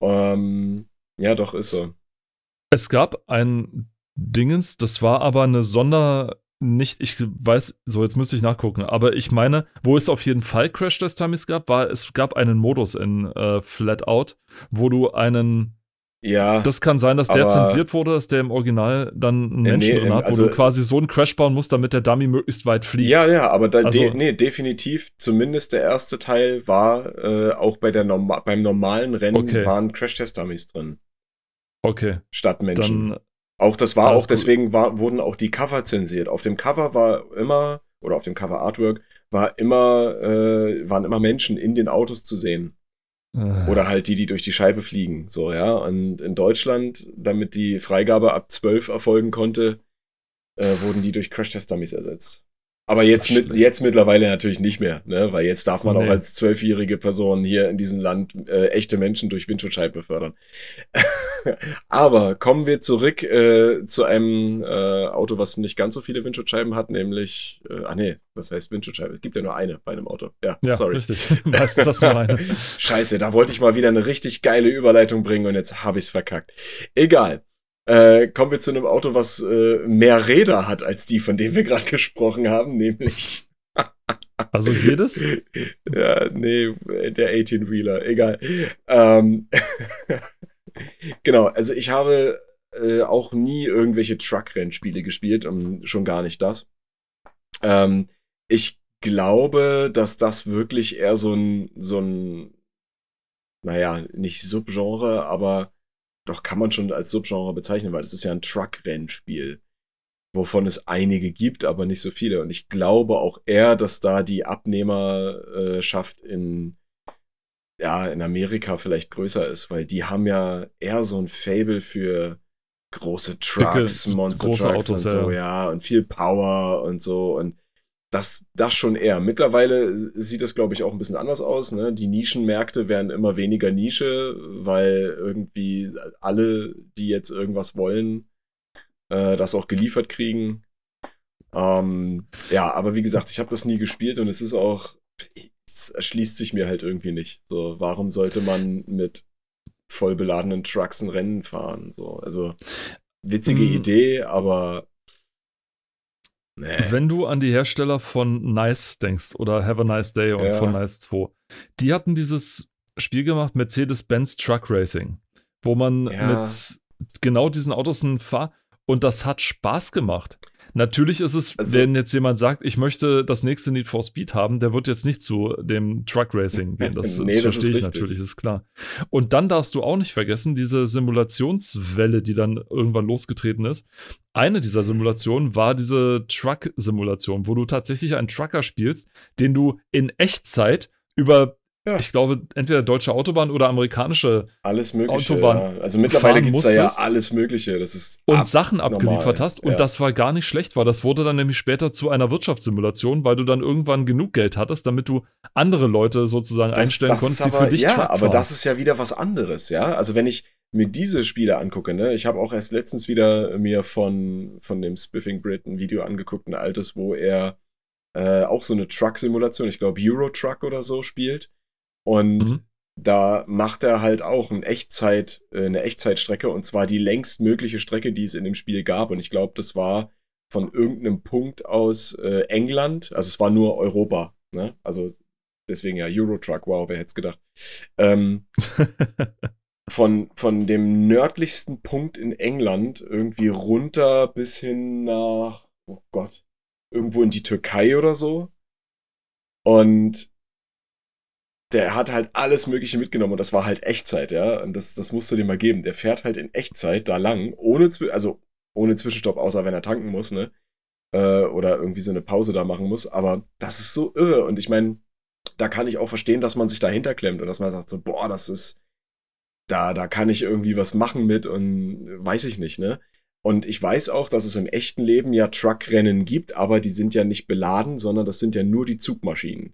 Ähm, ja, doch, ist so. Es gab ein Dingens, das war aber eine Sonder, nicht, ich weiß, so jetzt müsste ich nachgucken, aber ich meine, wo es auf jeden Fall Crash Test Dummies gab, war, es gab einen Modus in äh, Flatout, wo du einen, Ja, das kann sein, dass der zensiert wurde, dass der im Original dann einen Äh, Menschen nee, drin hat, also- wo du quasi so einen Crash bauen musst, damit der Dummy möglichst weit fliegt. ja, ja, aber da, Also- de, nee, definitiv, zumindest der erste Teil war äh, auch bei der Norma beim normalen Rennen Okay. waren Crash-Test-Dummies drin, Okay, statt Menschen. dann, Auch das war auch, deswegen war, wurden auch die Cover zensiert. Auf dem Cover war immer, oder auf dem Cover Artwork, war immer, äh, waren immer Menschen in den Autos zu sehen. Äh, Oder halt die, die durch die Scheibe fliegen. So, ja. Und in Deutschland, damit die Freigabe ab 12 erfolgen konnte, äh, wurden die durch Crash-Test-Dummies ersetzt. Aber jetzt, mit, jetzt mittlerweile natürlich nicht mehr, ne? Weil jetzt darf man Nee. auch als zwölfjährige Person hier in diesem Land äh, echte Menschen durch Windschutzscheibe befördern. Aber kommen wir zurück äh, zu einem äh, Auto, was nicht ganz so viele Windschutzscheiben hat, nämlich, äh, ah nee, was heißt Windschutzscheibe? Es gibt ja nur eine bei einem Auto. Ja, ja, sorry. richtig. Meistens hast du nur eine. Scheiße, da wollte ich mal wieder eine richtig geile Überleitung bringen und jetzt habe ich's verkackt. Egal. Äh, kommen wir zu einem Auto, was äh, mehr Räder hat als die, von denen wir gerade gesprochen haben, nämlich Also jedes? ja, nee, der 18-Wheeler, egal. Ähm, genau, also ich habe äh, auch nie irgendwelche Truck-Rennspiele gespielt und schon gar nicht das. Ähm, ich glaube, dass das wirklich eher so ein, so ein, naja, nicht Subgenre, aber doch kann man schon als Subgenre bezeichnen, weil das ist ja ein Truck-Rennspiel, wovon es einige gibt, aber nicht so viele. Und ich glaube auch eher, dass da die Abnehmerschaft in, ja, in Amerika vielleicht größer ist, weil die haben ja eher so ein Fable für große Trucks, Dicke, Monster große Trucks Autos, und so, ja. ja, und viel Power und so und das, das schon eher. Mittlerweile sieht das, glaube ich, auch ein bisschen anders aus. Ne? Die Nischenmärkte werden immer weniger Nische, weil irgendwie alle, die jetzt irgendwas wollen, äh, das auch geliefert kriegen. Ähm, ja, aber wie gesagt, ich habe das nie gespielt und es ist auch, es erschließt sich mir halt irgendwie nicht. So, warum sollte man mit voll beladenen Trucks ein Rennen fahren? So, also witzige Mm. Idee, aber nee. Wenn du an die Hersteller von Nice denkst oder Have a Nice Day und Ja. von Nice 2, die hatten dieses Spiel gemacht, Mercedes-Benz Truck Racing, wo man Ja. mit genau diesen Autos fahrt und das hat Spaß gemacht. Natürlich ist es, Also- wenn jetzt jemand sagt, ich möchte das nächste Need for Speed haben, der wird jetzt nicht zu dem Truck Racing gehen. Das, Nee, das das verstehe ist ich richtig. natürlich, ist klar. Und dann darfst du auch nicht vergessen, diese Simulationswelle, die dann irgendwann losgetreten ist. Eine dieser Simulationen war diese Truck-Simulation, wo du tatsächlich einen Trucker spielst, den du in Echtzeit über, Ja. ich glaube, entweder deutsche Autobahn oder amerikanische Alles Mögliche. Autobahn ja. Also mittlerweile gibt es da ja alles Mögliche. Das ist und Sachen normal, abgeliefert hast. Und ja. das war gar nicht schlecht, weil das wurde dann nämlich später zu einer Wirtschaftssimulation, weil du dann irgendwann genug Geld hattest, damit du andere Leute sozusagen das, einstellen das konntest, ist die aber, für dich Ja, Truck aber fahren. das ist ja wieder was anderes, ja. Also wenn ich mir diese Spiele angucke, ne, ich habe auch erst letztens wieder mir von, von dem Spiffing Brit ein Video angeguckt, ein altes, wo er äh, auch so eine Truck-Simulation, ich glaube Euro Truck oder so spielt. Und Mhm. da macht er halt auch ein Echtzeit, äh, eine Echtzeitstrecke und zwar die längstmögliche Strecke, die es in dem Spiel gab. Und ich glaube, das war von irgendeinem Punkt aus äh, England, also es war nur Europa, ne? Also deswegen ja Eurotruck, wow, wer hätte es gedacht. Ähm, von, von dem nördlichsten Punkt in England irgendwie runter bis hin nach, oh Gott, irgendwo in die Türkei oder so. Und der hat halt alles Mögliche mitgenommen und das war halt Echtzeit, ja. Und das, das musst du dir mal geben. Der fährt halt in Echtzeit da lang, ohne, also ohne Zwischenstopp, außer wenn er tanken muss, ne? Äh, oder irgendwie so eine Pause da machen muss. Aber das ist so irre. Und ich meine, da kann ich auch verstehen, dass man sich dahinter klemmt und dass man sagt so, boah, das ist, da, da kann ich irgendwie was machen mit und weiß ich nicht, ne? Und ich weiß auch, dass es im echten Leben ja Truckrennen gibt, aber die sind ja nicht beladen, sondern das sind ja nur die Zugmaschinen.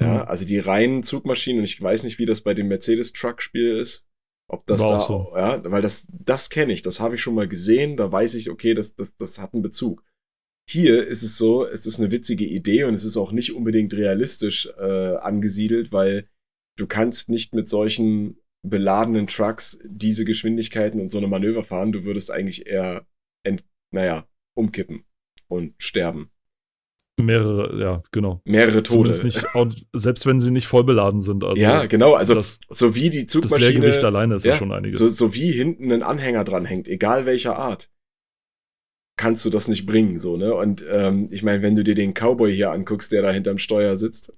Ja, Mhm. also die reinen Zugmaschinen und ich weiß nicht, wie das bei dem Mercedes-Truck-Spiel ist. Ob das War da, auch so. ja, weil das, das kenne ich, das habe ich schon mal gesehen, da weiß ich, okay, das, das, das hat einen Bezug. Hier ist es so, es ist eine witzige Idee und es ist auch nicht unbedingt realistisch äh, angesiedelt, weil du kannst nicht mit solchen beladenen Trucks diese Geschwindigkeiten und so eine Manöver fahren. Du würdest eigentlich eher, ent, naja, umkippen und sterben. Mehrere, ja, genau. Mehrere Tode. Nicht, selbst wenn sie nicht voll beladen sind. Also ja, genau. Also das, so wie die das Zugmaschine, Leergewicht alleine ist ja, ja, schon einiges. so, so wie hinten ein Anhänger dran hängt, egal welcher Art, kannst du das nicht bringen, so ne. Und ähm, ich meine, wenn du dir den Cowboy hier anguckst, der da hinterm Steuer sitzt,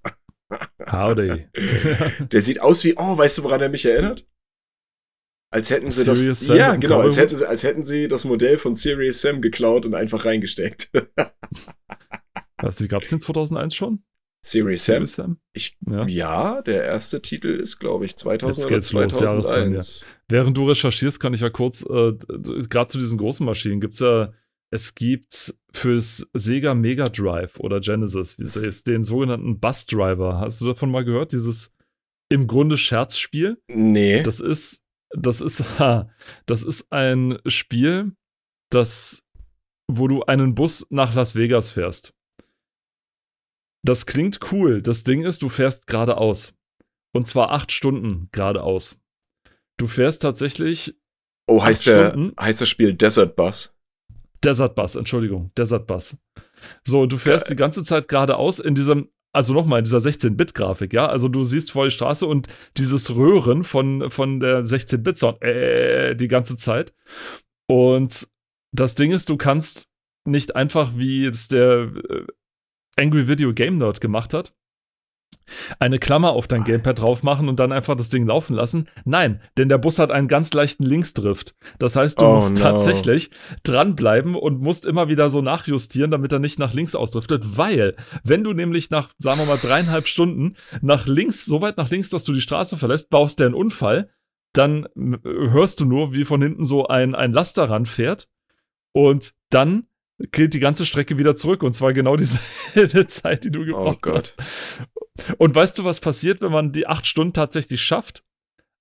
Howdy. der sieht aus wie, oh, weißt du, woran er mich erinnert? Als hätten sie Serious das, Sam ja, genau, als hätten sie, als hätten sie das Modell von Serious Sam geklaut und einfach reingesteckt. Gab es den 2001 schon? Serious Sam? Serious Sam? Ich, Ja. ja. der erste Titel ist, glaube ich, 2000 Jetzt oder geht's los, Jahreszahlen, 2001. Während du recherchierst, kann ich ja kurz, äh, gerade zu diesen großen Maschinen gibt es ja, es gibt fürs Sega Mega Drive oder Genesis, wie es ist, den sogenannten Bus Driver. Hast du davon mal gehört? Dieses im Grunde Scherzspiel? Nee. Das ist, das ist, ha, das ist ein Spiel, das, wo du einen Bus nach Las Vegas fährst. Das klingt cool. Das Ding ist, du fährst geradeaus. Und zwar acht Stunden geradeaus. Du fährst tatsächlich oh, heißt, der, Stunden. heißt das Spiel Desert Bus? Desert Bus, Entschuldigung, Desert Bus. So, du fährst Geil. die ganze Zeit geradeaus in diesem, also nochmal, in dieser 16-Bit-Grafik, ja. Also du siehst vor die Straße und dieses Röhren von, von der 16-Bit-Sound, äh, die ganze Zeit. Und das Ding ist, du kannst nicht einfach, wie es der äh, Angry Video Game Nerd gemacht hat, eine Klammer auf dein Gamepad drauf machen und dann einfach das Ding laufen lassen. Nein, denn der Bus hat einen ganz leichten Linksdrift. Das heißt, du Oh musst no. tatsächlich dranbleiben und musst immer wieder so nachjustieren, damit er nicht nach links ausdriftet, weil, wenn du nämlich nach, sagen wir mal, dreieinhalb Stunden nach links, so weit nach links, dass du die Straße verlässt, baust der einen Unfall, dann m- hörst du nur, wie von hinten so ein, ein Laster ranfährt und dann geht die ganze Strecke wieder zurück und zwar genau dieselbe Zeit, die du gebraucht Oh Gott. hast. Und weißt du, was passiert, wenn man die acht Stunden tatsächlich schafft?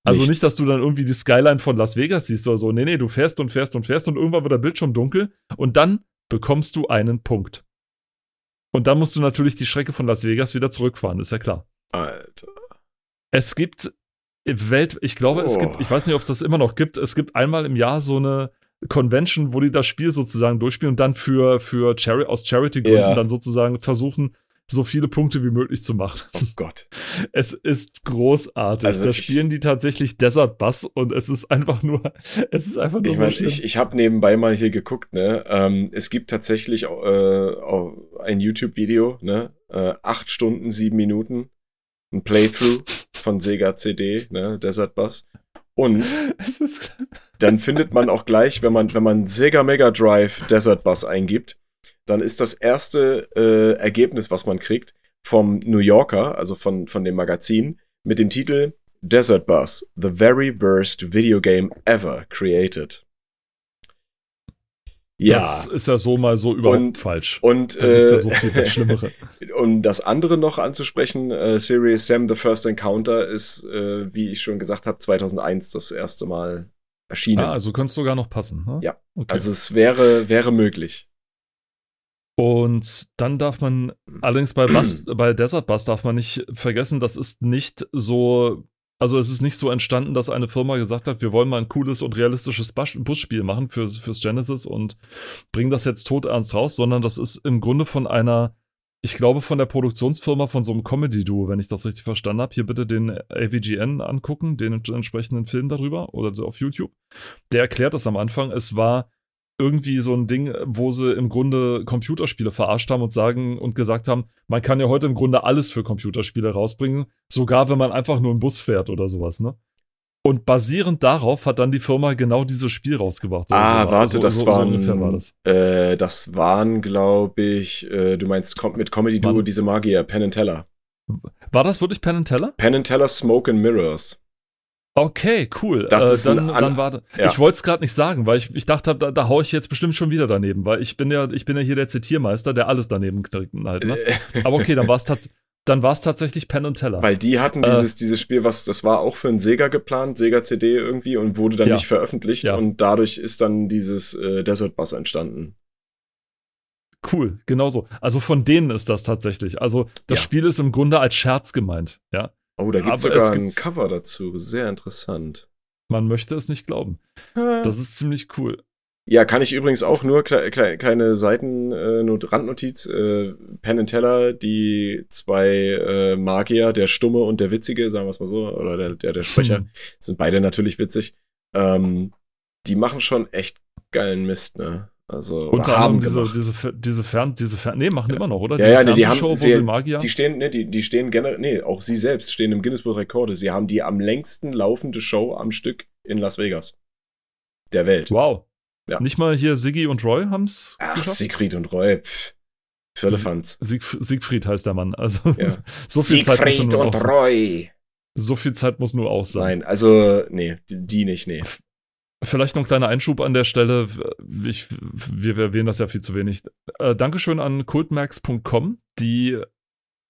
Also Nichts. nicht, dass du dann irgendwie die Skyline von Las Vegas siehst oder so. Nee, nee, du fährst und fährst und fährst und irgendwann wird der Bildschirm dunkel und dann bekommst du einen Punkt. Und dann musst du natürlich die Strecke von Las Vegas wieder zurückfahren, ist ja klar. Alter. Es gibt Welt, ich glaube, es Oh. gibt, ich weiß nicht, ob es das immer noch gibt, es gibt einmal im Jahr so eine Convention, wo die das Spiel sozusagen durchspielen und dann für, für Chari aus Charity-Gründen Ja. dann sozusagen versuchen, so viele Punkte wie möglich zu machen. Oh Gott. Es ist großartig. Also da spielen die tatsächlich Desert Bus und es ist einfach nur, es ist einfach nur Ich so schlimm. ich, ich habe nebenbei mal hier geguckt, ne? Ähm, es gibt tatsächlich äh, ein YouTube-Video, ne? Äh, acht Stunden, sieben Minuten. Ein Playthrough von Sega CD, ne? Desert Bus. Und dann findet man auch gleich, wenn man, wenn man Sega Mega Drive Desert Bus eingibt, dann ist das erste äh, Ergebnis, was man kriegt, vom New Yorker, also von, von dem Magazin, mit dem Titel Desert Bus, the very worst video game ever created. Ja, Das ist ja so mal so überhaupt Und- falsch. und Da äh, ja so viel Schlimmere. um das andere noch anzusprechen, äh, Serious Sam The First Encounter ist, äh, wie ich schon gesagt habe, 2001 das erste Mal erschienen. Ah, also könnte es sogar noch passen. Ne? Ja. Okay. Also es wäre, wäre möglich. Und dann darf man, allerdings bei, Bus, bei Desert Bus darf man nicht vergessen, das ist nicht so, also es ist nicht so entstanden, dass eine Firma gesagt hat, wir wollen mal ein cooles und realistisches Bus- Busspiel machen fürs, fürs Genesis und bringen das jetzt todernst raus, sondern das ist im Grunde von einer, ich glaube von der Produktionsfirma von so einem Comedy-Duo, wenn ich das richtig verstanden habe. Hier bitte den AVGN angucken, den entsprechenden Film darüber oder auf YouTube. Der erklärt das am Anfang. Es war irgendwie so ein Ding, wo sie im Grunde Computerspiele verarscht haben und sagen und gesagt haben, man kann ja heute im Grunde alles für Computerspiele rausbringen, sogar wenn man einfach nur einen Bus fährt oder sowas, ne? Und basierend darauf hat dann die Firma genau dieses Spiel rausgebracht. Ah, so. warte, So- das so, waren, So war das. Äh, das waren, glaube ich, äh, du meinst mit Comedy Duo diese Magier, Penn and Teller. War das wirklich Penn and Teller? Penn and Teller Smoke and Mirrors. Okay, cool. Das äh, ist ein dann, an- dann war, ja. Ich wollte es gerade nicht sagen, weil ich, ich dachte, da, da hau ich jetzt bestimmt schon wieder daneben, weil ich bin ja, ich bin ja hier der Zitiermeister, der alles daneben knallt. Ne? Äh, Aber okay, dann war es tats dann war's tatsächlich Penn and Teller. Weil die hatten Äh. dieses, dieses Spiel, was, das war auch für ein Sega geplant, Sega CD irgendwie und wurde dann Ja. nicht veröffentlicht Ja. und dadurch ist dann dieses äh, Desert Bus entstanden. Cool, genau so. Also von denen ist das tatsächlich. Also das Ja. Spiel ist im Grunde als Scherz gemeint. Ja, Oh, da Aber es sogar ein Cover dazu. Sehr interessant. man möchte es nicht glauben. Das ist ziemlich cool. Ja, kann ich übrigens auch nur kle kle kleine Seiten äh, Not Randnotiz. Äh, Penn and Teller, die zwei äh, Magier, der Stumme und der Witzige, sagen wir es mal so, oder der, der, der Sprecher, Hm. sind beide natürlich witzig. Ähm, die machen schon echt geilen Mist, ne? Also Unter haben anderem diese, diese, diese Fern, diese Fern, nee, machen immer noch, oder? Ja, diese ja, nee, die haben- wo sie- Magier. Die stehen, ne, die, die stehen generell, nee, auch sie selbst stehen im Guinness Buch Rekorde. Sie haben die am längsten laufende Show am Stück in Las Vegas. Der Welt. wow. Ja. Nicht mal hier Siggi und Roy haben's Ach, geschafft? Siegfried und Roy, pff. Firlefanz. Sieg, Siegfried heißt der Mann. Also Ja. so viel Zeit muss Siegfried nur und auch, Roy. so viel Zeit muss nur auch sein. Nein, also, nee, die, die nicht, nee. Vielleicht noch ein kleiner Einschub an der Stelle. Ich, wir, wir erwähnen das ja viel zu wenig. Äh, Dankeschön an cultmax.com, die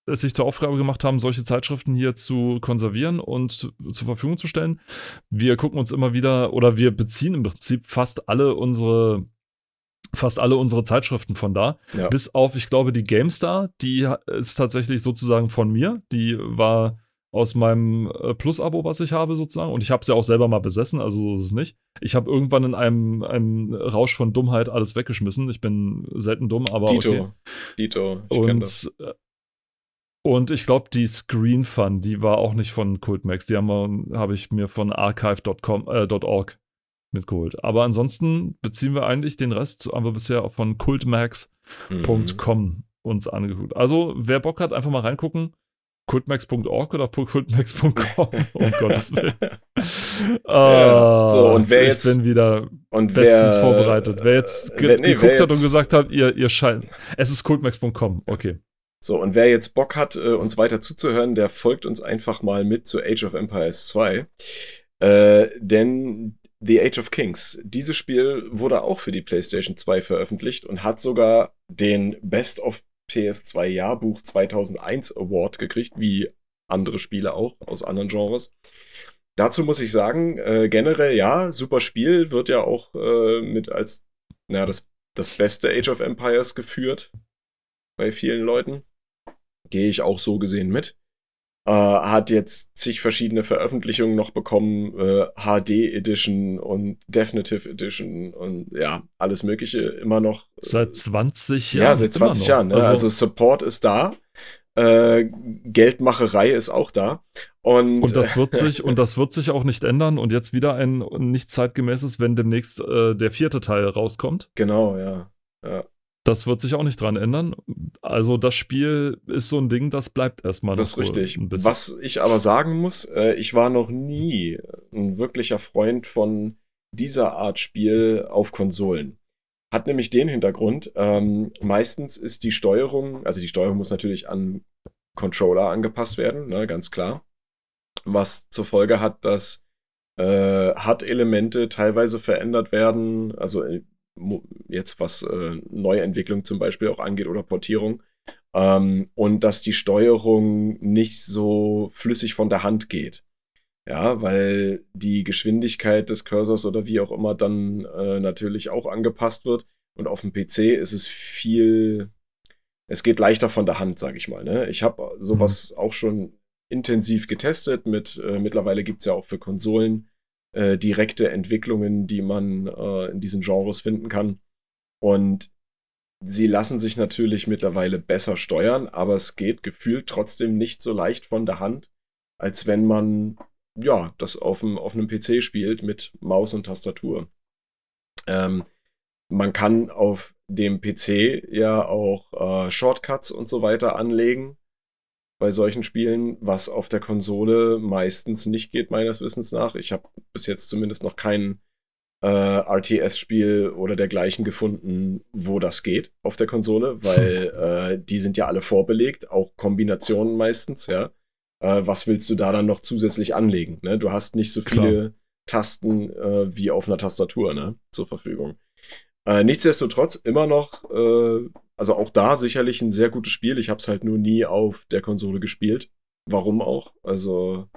es sich zur Aufgabe gemacht haben, solche Zeitschriften hier zu konservieren und zu- zur Verfügung zu stellen. Wir gucken uns immer wieder oder wir beziehen im Prinzip fast alle unsere fast alle unsere Zeitschriften von da. Ja. Bis auf, ich glaube, die GameStar, die ist tatsächlich sozusagen von mir. Die war aus meinem äh, Plus-Abo, was ich habe, sozusagen. Und ich habe sie auch selber mal besessen, also so ist es nicht. Ich habe irgendwann in einem, einem Rausch von Dummheit alles weggeschmissen. Ich bin selten dumm, aber Dito. okay. Dito, ich kenn das. Und, äh, und ich glaube, die Screen Fun, die war auch nicht von Cultmax. Die habe ich mir von archive.com, äh, mitgeholt. Aber ansonsten beziehen wir eigentlich den Rest, haben wir bisher von cultmax.com Mhm. uns angeguckt. Also, wer Bock hat, einfach mal reingucken. cultmax.org oder cultmax.com, um Gottes Willen. Ja, so, und wer ich jetzt- bin wieder Und bestens wer, vorbereitet. Wer jetzt äh, wer- nee, geguckt wer hat und jetzt- gesagt hat, ihr, ihr scheint. Es ist cultmax.com, okay. So, und wer jetzt Bock hat, äh, uns weiter zuzuhören, der folgt uns einfach mal mit zu Age of Empires 2. Äh, denn The Age of Kings, dieses Spiel wurde auch für die PlayStation 2 veröffentlicht und hat sogar den Best of PS2 Jahrbuch 2001 Award gekriegt, wie andere Spiele auch aus anderen Genres. Dazu muss ich sagen, äh, generell ja, super Spiel, wird ja auch äh, mit als na, das, das beste Age of Empires geführt bei vielen Leuten. Gehe ich auch so gesehen mit. Äh, hat jetzt zig verschiedene Veröffentlichungen noch bekommen, äh, HD Edition und Definitive Edition und ja, alles Mögliche immer noch. Äh, seit 20 Jahren. Ja, seit 20 Jahren. Ne? Also, also, Support ist da. Äh, Geldmacherei ist auch da. Und, und das wird sich und das wird sich auch nicht ändern und jetzt wieder ein nicht zeitgemäßes, wenn demnächst äh, der vierte Teil rauskommt. Genau, ja. ja. Das wird sich auch nicht dran ändern. Also das Spiel ist so ein Ding, das bleibt erstmal. Das ist richtig. Was ich aber sagen muss, äh, ich war noch nie ein wirklicher Freund von dieser Art Spiel auf Konsolen. Hat nämlich den Hintergrund, ähm, meistens ist die Steuerung, also die Steuerung muss natürlich an Controller angepasst werden, ne, ganz klar. Was zur Folge hat, dass äh, HUD-Elemente teilweise verändert werden, also äh, jetzt was äh, Neuentwicklung zum Beispiel auch angeht oder Portierung. Ähm, und dass die Steuerung nicht so flüssig von der Hand geht. Ja, weil die Geschwindigkeit des Cursors oder wie auch immer dann äh, natürlich auch angepasst wird. Und auf dem PC ist es viel, es geht leichter von der Hand, sage ich mal. Ne? Ich habe sowas mhm. auch schon intensiv getestet. Mit äh, mittlerweile gibt es ja auch für Konsolen äh, direkte Entwicklungen, die man äh, in diesen Genres finden kann. Und sie lassen sich natürlich mittlerweile besser steuern, aber es geht gefühlt trotzdem nicht so leicht von der Hand, als wenn man ja das auf, dem, auf einem PC spielt mit Maus und Tastatur. Ähm, man kann auf dem PC ja auch äh, Shortcuts und so weiter anlegen bei solchen Spielen, was auf der Konsole meistens nicht geht, meines Wissens nach. Ich habe bis jetzt zumindest noch kein äh, RTS-Spiel oder dergleichen gefunden, wo das geht auf der Konsole, weil äh, die sind ja alle vorbelegt, auch Kombinationen meistens, ja. Äh, was willst du da dann noch zusätzlich anlegen? Ne? Du hast nicht so viele Klar. Tasten äh, wie auf einer Tastatur ne? zur Verfügung. Äh, nichtsdestotrotz immer noch äh, also auch da sicherlich ein sehr gutes Spiel. Ich habe es halt nur nie auf der Konsole gespielt. Warum auch? Also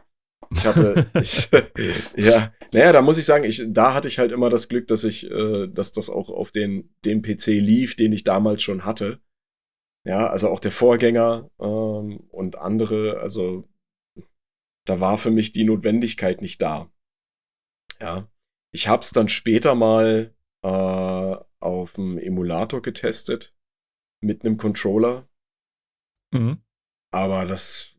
ich hatte, ich, ja, naja, da muss ich sagen, ich, da hatte ich halt immer das Glück, dass ich, äh, dass das auch auf den, dem PC lief, den ich damals schon hatte. Ja, also auch der Vorgänger ähm, und andere, also da war für mich die Notwendigkeit nicht da. Ja, ich habe es dann später mal äh, auf dem Emulator getestet mit einem Controller. Mhm. Aber das,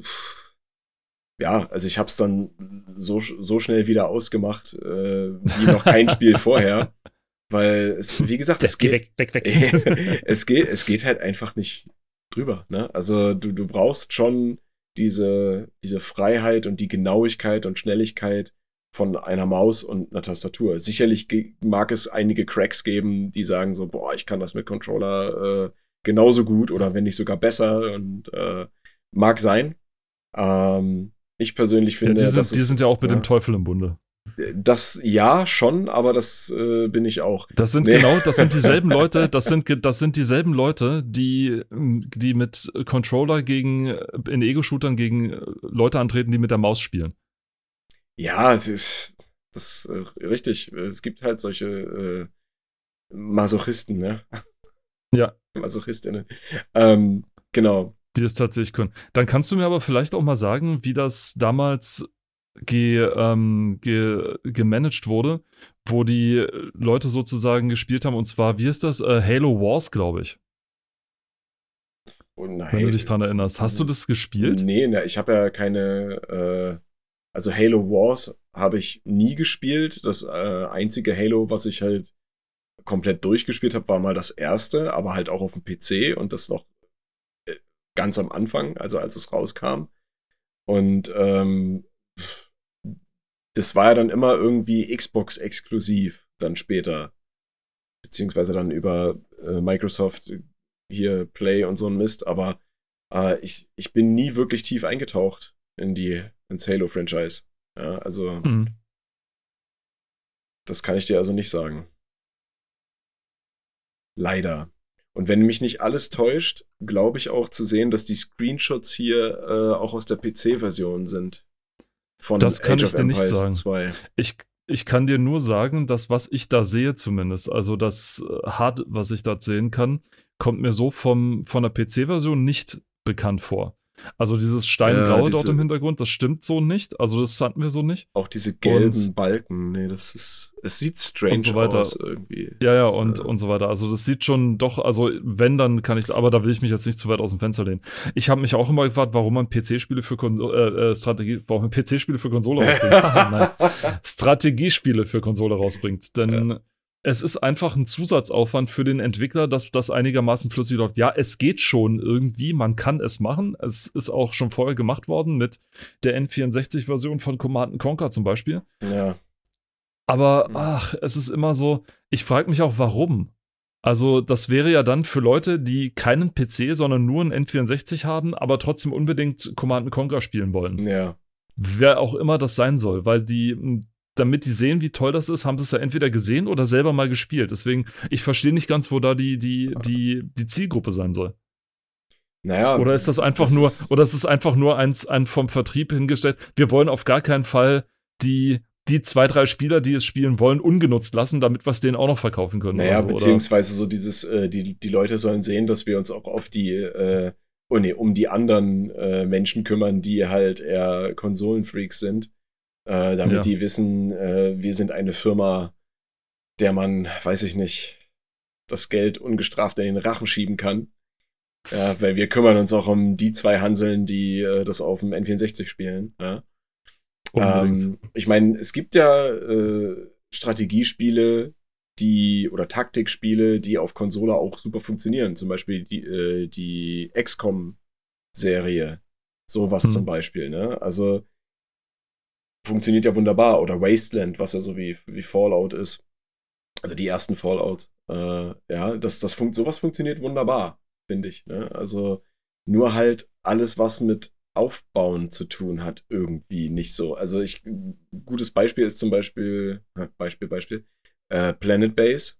ja, also ich habe es dann so, so schnell wieder ausgemacht, äh, wie noch kein Spiel vorher. Weil es, wie gesagt, es geht, weg, weg, weg. es geht, es geht halt einfach nicht drüber. Ne? Also du, du brauchst schon diese, diese Freiheit und die Genauigkeit und Schnelligkeit von einer Maus und einer Tastatur. Sicherlich mag es einige Cracks geben, die sagen so, boah, ich kann das mit Controller äh, genauso gut oder wenn nicht sogar besser und äh, mag sein. Ähm, ich persönlich finde, ja, die, sind, die ist, sind ja auch mit ja, dem Teufel im Bunde. Das ja schon, aber das äh, bin ich auch. Das sind nee. genau, das sind dieselben Leute, das sind das sind dieselben Leute, die die mit Controller gegen in Ego-Shootern gegen Leute antreten, die mit der Maus spielen. Ja, das, das äh, richtig. Es gibt halt solche äh, Masochisten, ne? Ja. Masochistinnen. Ähm, genau. Die das tatsächlich können. Dann kannst du mir aber vielleicht auch mal sagen, wie das damals ge, ähm, ge, gemanagt wurde, wo die Leute sozusagen gespielt haben. Und zwar, wie ist das? Äh, Halo Wars, glaube ich. Oh nein. Wenn du dich dran erinnerst. Hast du das gespielt? Nee, ne, ich habe ja keine. Äh, also Halo Wars habe ich nie gespielt. Das äh, einzige Halo, was ich halt komplett durchgespielt habe, war mal das erste, aber halt auch auf dem PC und das noch äh, ganz am Anfang, also als es rauskam. Und ähm, das war ja dann immer irgendwie Xbox exklusiv, dann später. Beziehungsweise dann über äh, Microsoft hier Play und so ein Mist, aber äh, ich, ich bin nie wirklich tief eingetaucht in die, ins Halo-Franchise. Ja, also, mhm. das kann ich dir also nicht sagen. Leider. Und wenn mich nicht alles täuscht, glaube ich auch zu sehen, dass die Screenshots hier äh, auch aus der PC-Version sind. Von das kann Age ich dir nicht sagen. 2. Ich, ich kann dir nur sagen, dass was ich da sehe zumindest, also das äh, Hard, was ich dort sehen kann, kommt mir so vom, von der PC-Version nicht bekannt vor. Also dieses Steingraue Ja, diese- dort im Hintergrund, das stimmt so nicht. Also das hatten wir so nicht. Auch diese gelben Und- Balken, nee, das ist, es sieht strange Und so weiter. aus irgendwie. Ja, ja, und, Äh. und so weiter. Also das sieht schon doch, also wenn, dann kann ich, aber da will ich mich jetzt nicht zu weit aus dem Fenster lehnen. Ich habe mich auch immer gefragt, warum man PC-Spiele für Konsole, äh, äh, Strategie, warum man PC-Spiele für Konsole rausbringt. Strategiespiele für Konsole rausbringt. Denn es ist einfach ein Zusatzaufwand für den Entwickler, dass das einigermaßen flüssig läuft. Ja, es geht schon irgendwie, man kann es machen. Es ist auch schon vorher gemacht worden mit der N64-Version von Command Conquer zum Beispiel. ja. Aber Mhm. ach, es ist immer so, ich frage mich auch, warum. Also, das wäre ja dann für Leute, die keinen PC, sondern nur einen N64 haben, aber trotzdem unbedingt Command Conquer spielen wollen. Ja. Wer auch immer das sein soll, weil die, m, damit die sehen, wie toll das ist, haben sie es ja entweder gesehen oder selber mal gespielt. Deswegen, ich verstehe nicht ganz, wo da die, die, die, die Zielgruppe sein soll. Naja. Oder ist das einfach das nur, ist- oder ist es einfach nur eins, ein vom Vertrieb hingestellt? Wir wollen auf gar keinen Fall die, die zwei, drei Spieler, die es spielen wollen, ungenutzt lassen, damit wir es denen auch noch verkaufen können. Naja, oder so, beziehungsweise so dieses, äh, die, die Leute sollen sehen, dass wir uns auch auf die, äh, oh nee, um die anderen äh, Menschen kümmern, die halt eher Konsolenfreaks sind, äh, damit Ja. die wissen, äh, wir sind eine Firma, der man, weiß ich nicht, das Geld ungestraft in den Rachen schieben kann. Ja, weil wir kümmern uns auch um die zwei Hanseln, die äh, das auf dem N64 spielen. Ja. Ähm, ich meine, es gibt ja äh, Strategiespiele, die oder Taktikspiele, die auf Konsole auch super funktionieren. Zum Beispiel die, äh, die XCOM-Serie. Sowas Hm. zum Beispiel, ne? Also funktioniert ja wunderbar. Oder Wasteland, was ja so wie, wie Fallout ist. Also die ersten Fallout. Äh, ja, das, das funkt, sowas funktioniert wunderbar, finde ich. Ne? Also nur halt alles, was mit Aufbauen zu tun hat, irgendwie nicht so. Also ich, gutes Beispiel ist zum Beispiel, Beispiel, Beispiel, äh, Planet Base.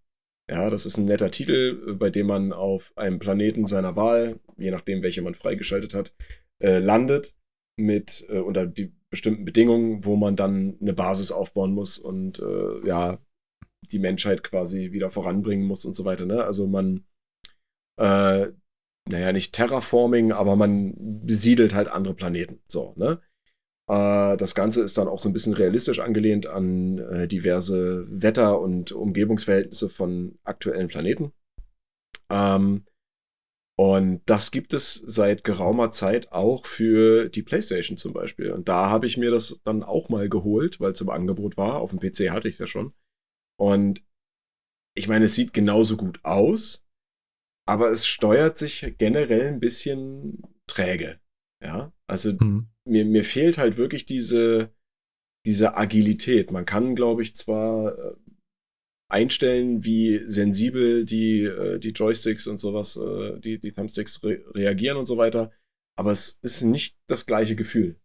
Ja, das ist ein netter Titel, äh, bei dem man auf einem Planeten seiner Wahl, je nachdem, welche man freigeschaltet hat, äh, landet mit äh, unter die bestimmten Bedingungen, wo man dann eine Basis aufbauen muss und äh, ja, die Menschheit quasi wieder voranbringen muss und so weiter. Ne? Also man, äh, naja, nicht Terraforming, aber man besiedelt halt andere Planeten. So, ne? Äh, das Ganze ist dann auch so ein bisschen realistisch angelehnt an äh, diverse Wetter- und Umgebungsverhältnisse von aktuellen Planeten. Ähm, und das gibt es seit geraumer Zeit auch für die PlayStation zum Beispiel. Und da habe ich mir das dann auch mal geholt, weil es im Angebot war. Auf dem PC hatte ich es ja schon. Und ich meine, es sieht genauso gut aus, aber es steuert sich generell ein bisschen träge. Ja, also Hm. mir, mir fehlt halt wirklich diese, diese Agilität. Man kann, glaube ich, zwar äh, einstellen, wie sensibel die, äh, die Joysticks und sowas, äh, die, die Thumbsticks re reagieren und so weiter, aber es ist nicht das gleiche Gefühl.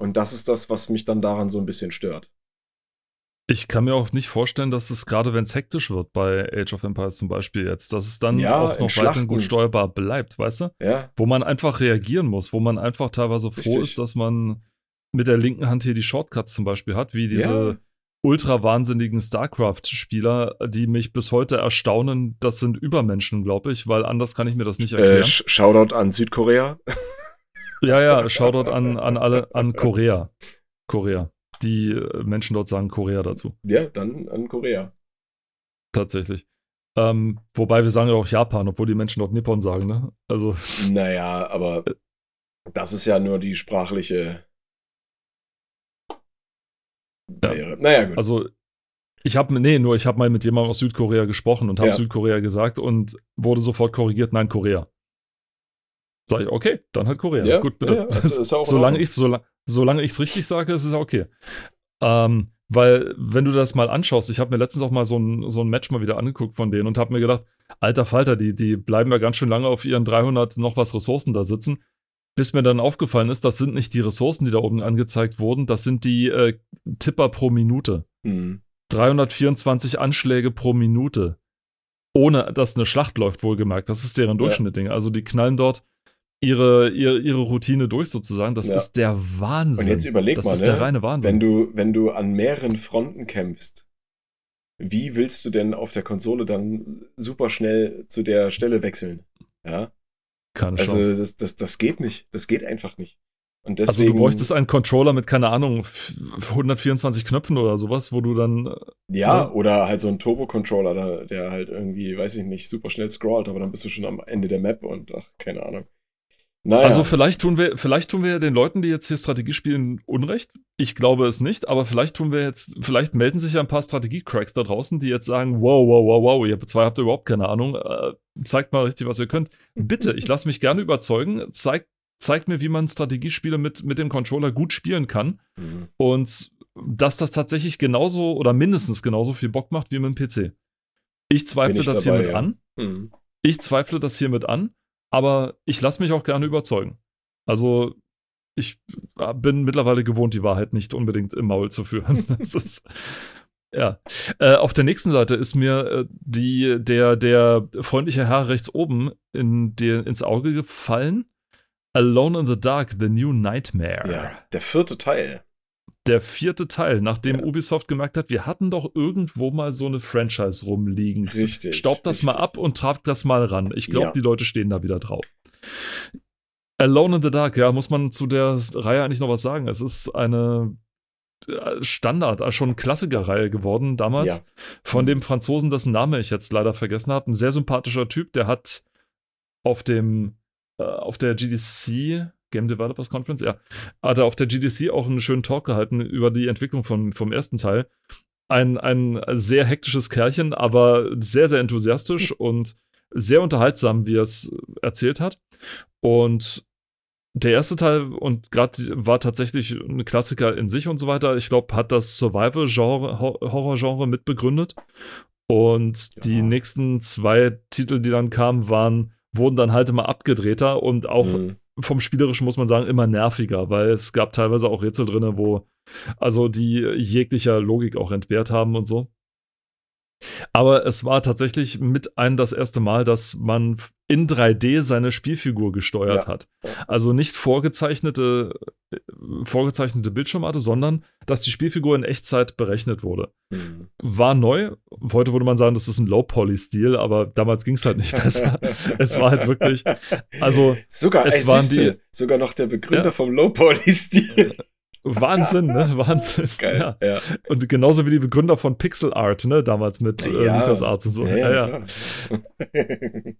Und das ist das, was mich dann daran so ein bisschen stört. Ich kann mir auch nicht vorstellen, dass es gerade, wenn es hektisch wird bei Age of Empires zum Beispiel jetzt, dass es dann Ja, auch noch weiterhin gut steuerbar bleibt, weißt du? Ja, Wo man einfach reagieren muss, wo man einfach teilweise froh Richtig. ist, dass man mit der linken Hand hier die Shortcuts zum Beispiel hat, wie diese Ja. Ultra wahnsinnigen StarCraft-Spieler, die mich bis heute erstaunen. Das sind Übermenschen, glaube ich, weil anders kann ich mir das nicht äh, erklären. Sh- Shoutout an Südkorea. ja, ja, Shoutout an, an alle, an Korea. Korea. Die äh, Menschen dort sagen Korea dazu. Ja, dann an Korea. Tatsächlich. Ähm, wobei wir sagen ja auch Japan, obwohl die Menschen dort Nippon sagen, ne? Also, Naja, aber das ist ja nur die sprachliche Barriere. Naja, gut. also ich habe, nee, nur ich habe mal mit jemandem aus Südkorea gesprochen und habe Ja. Südkorea gesagt und wurde sofort korrigiert, nein, Korea. Sag ich, okay, dann halt Korea. Ja, Gut, bitte. ja, das ist auch solange ich solange, solange ich es richtig sage, ist es okay. Ähm, weil, wenn du das mal anschaust, ich habe mir letztens auch mal so ein, so ein Match mal wieder angeguckt von denen und habe mir gedacht, alter Falter, die, die bleiben ja ganz schön lange auf ihren 300 noch was Ressourcen da sitzen. Bis mir dann aufgefallen ist, das sind nicht die Ressourcen, die da oben angezeigt wurden, das sind die äh, Tipper pro Minute. Hm. 324 Anschläge pro Minute. Ohne dass eine Schlacht läuft, wohlgemerkt. Das ist deren Ja. Durchschnittding. Also die knallen dort ihre, ihre, ihre Routine durch sozusagen. Das Ja. ist der Wahnsinn. Und jetzt überleg das mal, ist ne? der reine Wahnsinn. wenn du, wenn du an mehreren Fronten kämpfst, wie willst du denn auf der Konsole dann super schnell zu der Stelle wechseln? Ja. Keine Also Chance. das, das, das geht nicht. Das geht einfach nicht. Und deswegen, also du bräuchtest einen Controller mit, keine Ahnung, f- 124 Knöpfen oder sowas, wo du dann, äh, Ja, Ja. oder halt so ein Turbo-Controller, der, der halt irgendwie, weiß ich nicht, super schnell scrollt, aber dann bist du schon am Ende der Map und ach, keine Ahnung. Naja, also vielleicht tun wir, vielleicht tun wir den Leuten, die jetzt hier Strategie spielen, Unrecht. Ich glaube es nicht, aber vielleicht tun wir jetzt, vielleicht melden sich ja ein paar Strategie-Cracks da draußen, die jetzt sagen, wow, wow, wow, wow, ihr zwei habt überhaupt keine Ahnung, äh, zeigt mal richtig, was ihr könnt. Bitte, ich lasse mich gerne überzeugen, zeigt, zeigt mir, wie man Strategiespiele mit, mit dem Controller gut spielen kann. Mhm. Und dass das tatsächlich genauso oder mindestens genauso viel Bock macht wie mit dem PC. Ich zweifle ich das dabei, hiermit ja. an. Mhm. Ich zweifle das hiermit an, aber ich lasse mich auch gerne überzeugen. Also, ich äh, bin mittlerweile gewohnt, die Wahrheit nicht unbedingt im Maul zu führen. Das ist. Ja. Äh, auf der nächsten Seite ist mir äh, die, der, der freundliche Herr rechts oben in der, ins Auge gefallen. Alone in the Dark, The New Nightmare. Ja, der vierte Teil. Der vierte Teil, nachdem Ja. Ubisoft gemerkt hat, wir hatten doch irgendwo mal so eine Franchise rumliegen. Richtig. Staubt das mal richtig. ab und tragt das mal ran. Ich glaube, Ja. die Leute stehen da wieder drauf. Alone in the Dark, ja, muss man zu der Reihe eigentlich noch was sagen. Es ist eine äh, Standard, also schon Klassikerreihe geworden damals. Ja. Von dem Franzosen, dessen Name ich jetzt leider vergessen habe. Ein sehr sympathischer Typ, der hat auf dem, äh, auf der GDC, Game Developers Conference, ja, hat er auf der GDC auch einen schönen Talk gehalten über die Entwicklung vom, vom ersten Teil. Ein, ein sehr hektisches Kerlchen, aber sehr, sehr enthusiastisch und sehr unterhaltsam, wie er es erzählt hat. Und der erste Teil und gerade war tatsächlich ein Klassiker in sich und so weiter. Ich glaube, hat das Survival-Genre, Hor- Horror-Genre mitbegründet. Und Ja. die nächsten zwei Titel, die dann kamen, waren, wurden dann halt immer abgedrehter und auch Mhm. Vom Spielerischen muss man sagen, immer nerviger, weil es gab teilweise auch Rätsel drin, wo also die jeglicher Logik auch entbehrt haben und so. Aber es war tatsächlich mit einem das erste Mal, dass man in 3D seine Spielfigur gesteuert Ja. hat. Also nicht vorgezeichnete, äh, vorgezeichnete Bildschirmarte, sondern dass die Spielfigur in Echtzeit berechnet wurde. Mhm. War neu. Heute würde man sagen, das ist ein Low-Poly-Stil, aber damals ging es halt nicht besser. es war halt wirklich, also Sogar, Es waren siehste, die- sogar noch der Begründer Ja. vom Low-Poly-Stil. Wahnsinn, ne? Wahnsinn. Geil. Ja. Ja. Und genauso wie die Begründer von Pixel Art, ne? Damals mit äh, Ja. LucasArts und so. Ja.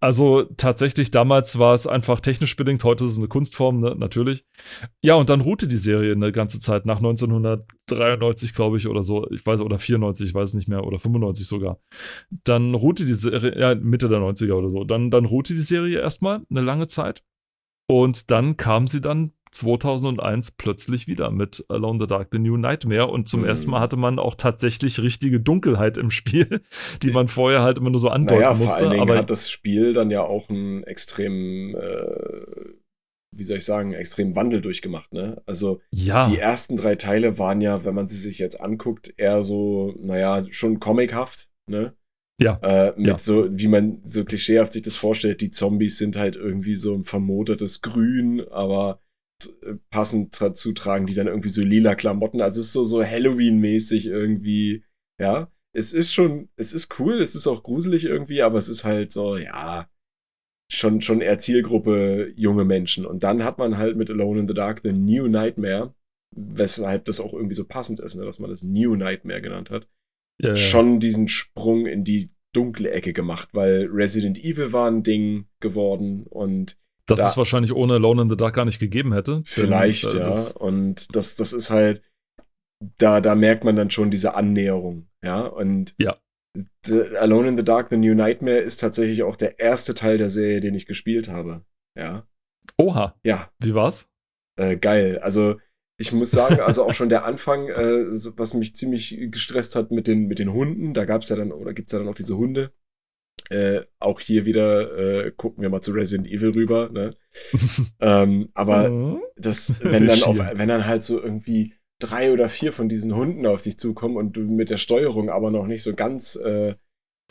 Also tatsächlich, damals war es einfach technisch bedingt, heute ist es eine Kunstform, ne? natürlich. Ja, und dann ruhte die Serie eine ganze Zeit, nach 1993, glaube ich, oder so, ich weiß, oder 94, ich weiß es nicht mehr, oder 95 sogar. Dann ruhte die Serie, ja, Mitte der 90er oder so, dann, dann ruhte die Serie erstmal eine lange Zeit. Und dann kam sie dann 2001 plötzlich wieder mit Alone the Dark, The New Nightmare. Und zum Mhm. ersten Mal hatte man auch tatsächlich richtige Dunkelheit im Spiel, die man vorher halt immer nur so andeuten Naja, vor musste. allen Dingen aber hat das Spiel dann ja auch einen extremen, äh, wie soll ich sagen, extremen Wandel durchgemacht. Ne? Also ja, die ersten drei Teile waren ja, wenn man sie sich jetzt anguckt, eher so, naja, schon comichaft. Ne? Ja. Äh, mit Ja. so, wie man so klischeehaft sich das vorstellt, die Zombies sind halt irgendwie so ein vermodertes Grün, aber passend dazu tragen die dann irgendwie so lila Klamotten. Also es ist so, so Halloween-mäßig irgendwie, ja. Es ist schon, es ist cool, es ist auch gruselig irgendwie, aber es ist halt so, ja, schon, schon eher Zielgruppe junge Menschen. Und dann hat man halt mit Alone in the Dark The New Nightmare, weshalb das auch irgendwie so passend ist, ne, dass man das New Nightmare genannt hat ja, schon diesen Sprung in die dunkle Ecke gemacht, weil Resident Evil war ein Ding geworden und das da- es wahrscheinlich ohne Alone in the Dark gar nicht gegeben hätte. Denn, vielleicht, äh, ja. Das, und das, das ist halt, da, da merkt man dann schon diese Annäherung, ja. Und Ja. The, Alone in the Dark, The New Nightmare ist tatsächlich auch der erste Teil der Serie, den ich gespielt habe. Ja. oha, Ja, wie war's? äh, geil. Also ich muss sagen, also auch schon der Anfang, äh, so- was mich ziemlich gestresst hat mit den, mit den Hunden, da gab's ja dann, oder gibt's ja dann auch diese Hunde. Äh, auch hier wieder äh, gucken wir mal zu Resident Evil rüber, ne? ähm, aber Mhm. das, wenn dann auf, wenn dann halt so irgendwie drei oder vier von diesen Hunden auf dich zukommen und du mit der Steuerung aber noch nicht so ganz äh,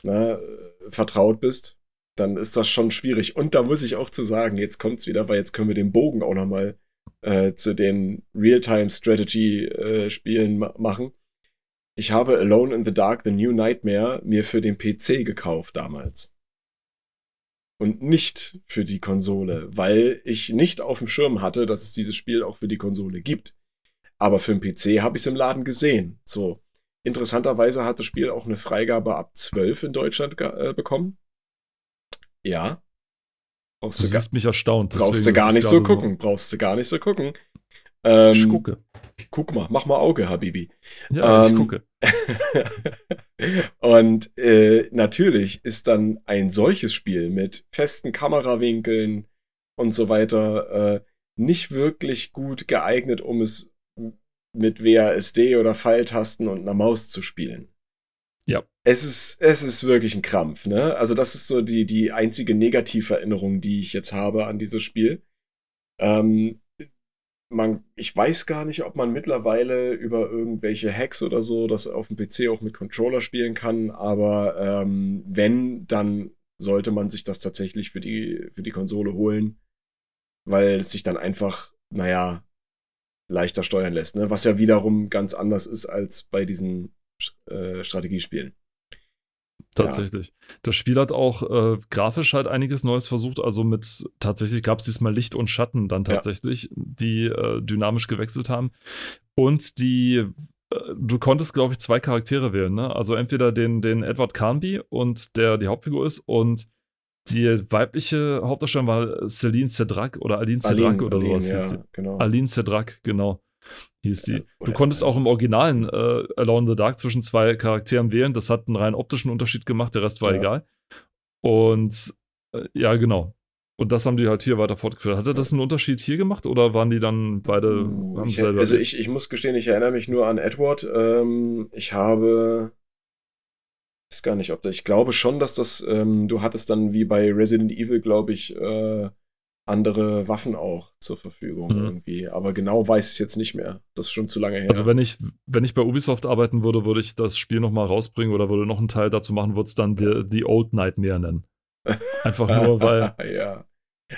na, äh, vertraut bist, dann ist das schon schwierig. Und da muss ich auch zu sagen, jetzt kommt's wieder, weil jetzt können wir den Bogen auch nochmal äh, zu den Real-Time-Strategy-Spielen ma machen. Ich habe Alone in the Dark, The New Nightmare mir für den PC gekauft damals. und nicht für die Konsole, weil ich nicht auf dem Schirm hatte, dass es dieses Spiel auch für die Konsole gibt. Aber für den PC habe ich es im Laden gesehen. So. Interessanterweise hat das Spiel auch eine Freigabe ab 12 in Deutschland äh, bekommen. Ja. Brauchst du, du siehst mich erstaunt. Brauchst du gar nicht so gucken. So. Brauchst du gar nicht so gucken. Ähm, ich gucke. Guck mal, mach mal Auge, Habibi. Ja, ähm, ich gucke. und äh, natürlich ist dann ein solches Spiel mit festen Kamerawinkeln und so weiter äh, nicht wirklich gut geeignet, um es mit WASD oder Pfeiltasten und einer Maus zu spielen. Ja. Es ist, es ist wirklich ein Krampf, ne? Also, das ist so die, die einzige Negativerinnerung, die ich jetzt habe an dieses Spiel. Ähm, man, ich weiß gar nicht, ob man mittlerweile über irgendwelche Hacks oder so das auf dem PC auch mit Controller spielen kann, aber ähm, wenn, dann sollte man sich das tatsächlich für die, für die Konsole holen, weil es sich dann einfach, naja, leichter steuern lässt, ne? was ja wiederum ganz anders ist als bei diesen äh, Strategiespielen. Tatsächlich. Ja. Das Spiel hat auch äh, grafisch halt einiges Neues versucht. Also mit tatsächlich gab es diesmal Licht und Schatten dann tatsächlich, ja. die äh, dynamisch gewechselt haben. Und die, äh, du konntest, glaube ich, zwei Charaktere wählen, ne? Also entweder den, den Edward Carnby und der die Hauptfigur ist und die weibliche Hauptdarstellerin war Celine Cedrak oder Aline Cedrak oder Aline, sowas ja, hieß die. Genau. Aline Cedrak, genau hieß die. Du konntest auch im Originalen äh, Alone in the Dark zwischen zwei Charakteren wählen. Das hat einen rein optischen Unterschied gemacht, der Rest war ja. egal. Und äh, ja, genau. Und das haben die halt hier weiter fortgeführt. Hatte das einen Unterschied hier gemacht oder waren die dann beide? Uh, ich, also ich, ich muss gestehen, ich erinnere mich nur an Edward. Ähm, ich habe ich weiß gar nicht, ob da, ich glaube schon, dass das, ähm, du hattest dann wie bei Resident Evil, glaube ich, äh, andere Waffen auch zur Verfügung mhm. irgendwie. Aber genau weiß ich es jetzt nicht mehr. Das ist schon zu lange her. Also wenn ich, wenn ich bei Ubisoft arbeiten würde, würde ich das Spiel nochmal rausbringen oder würde noch einen Teil dazu machen, würde es dann The, The Old Nightmare nennen. Einfach nur, weil. ja.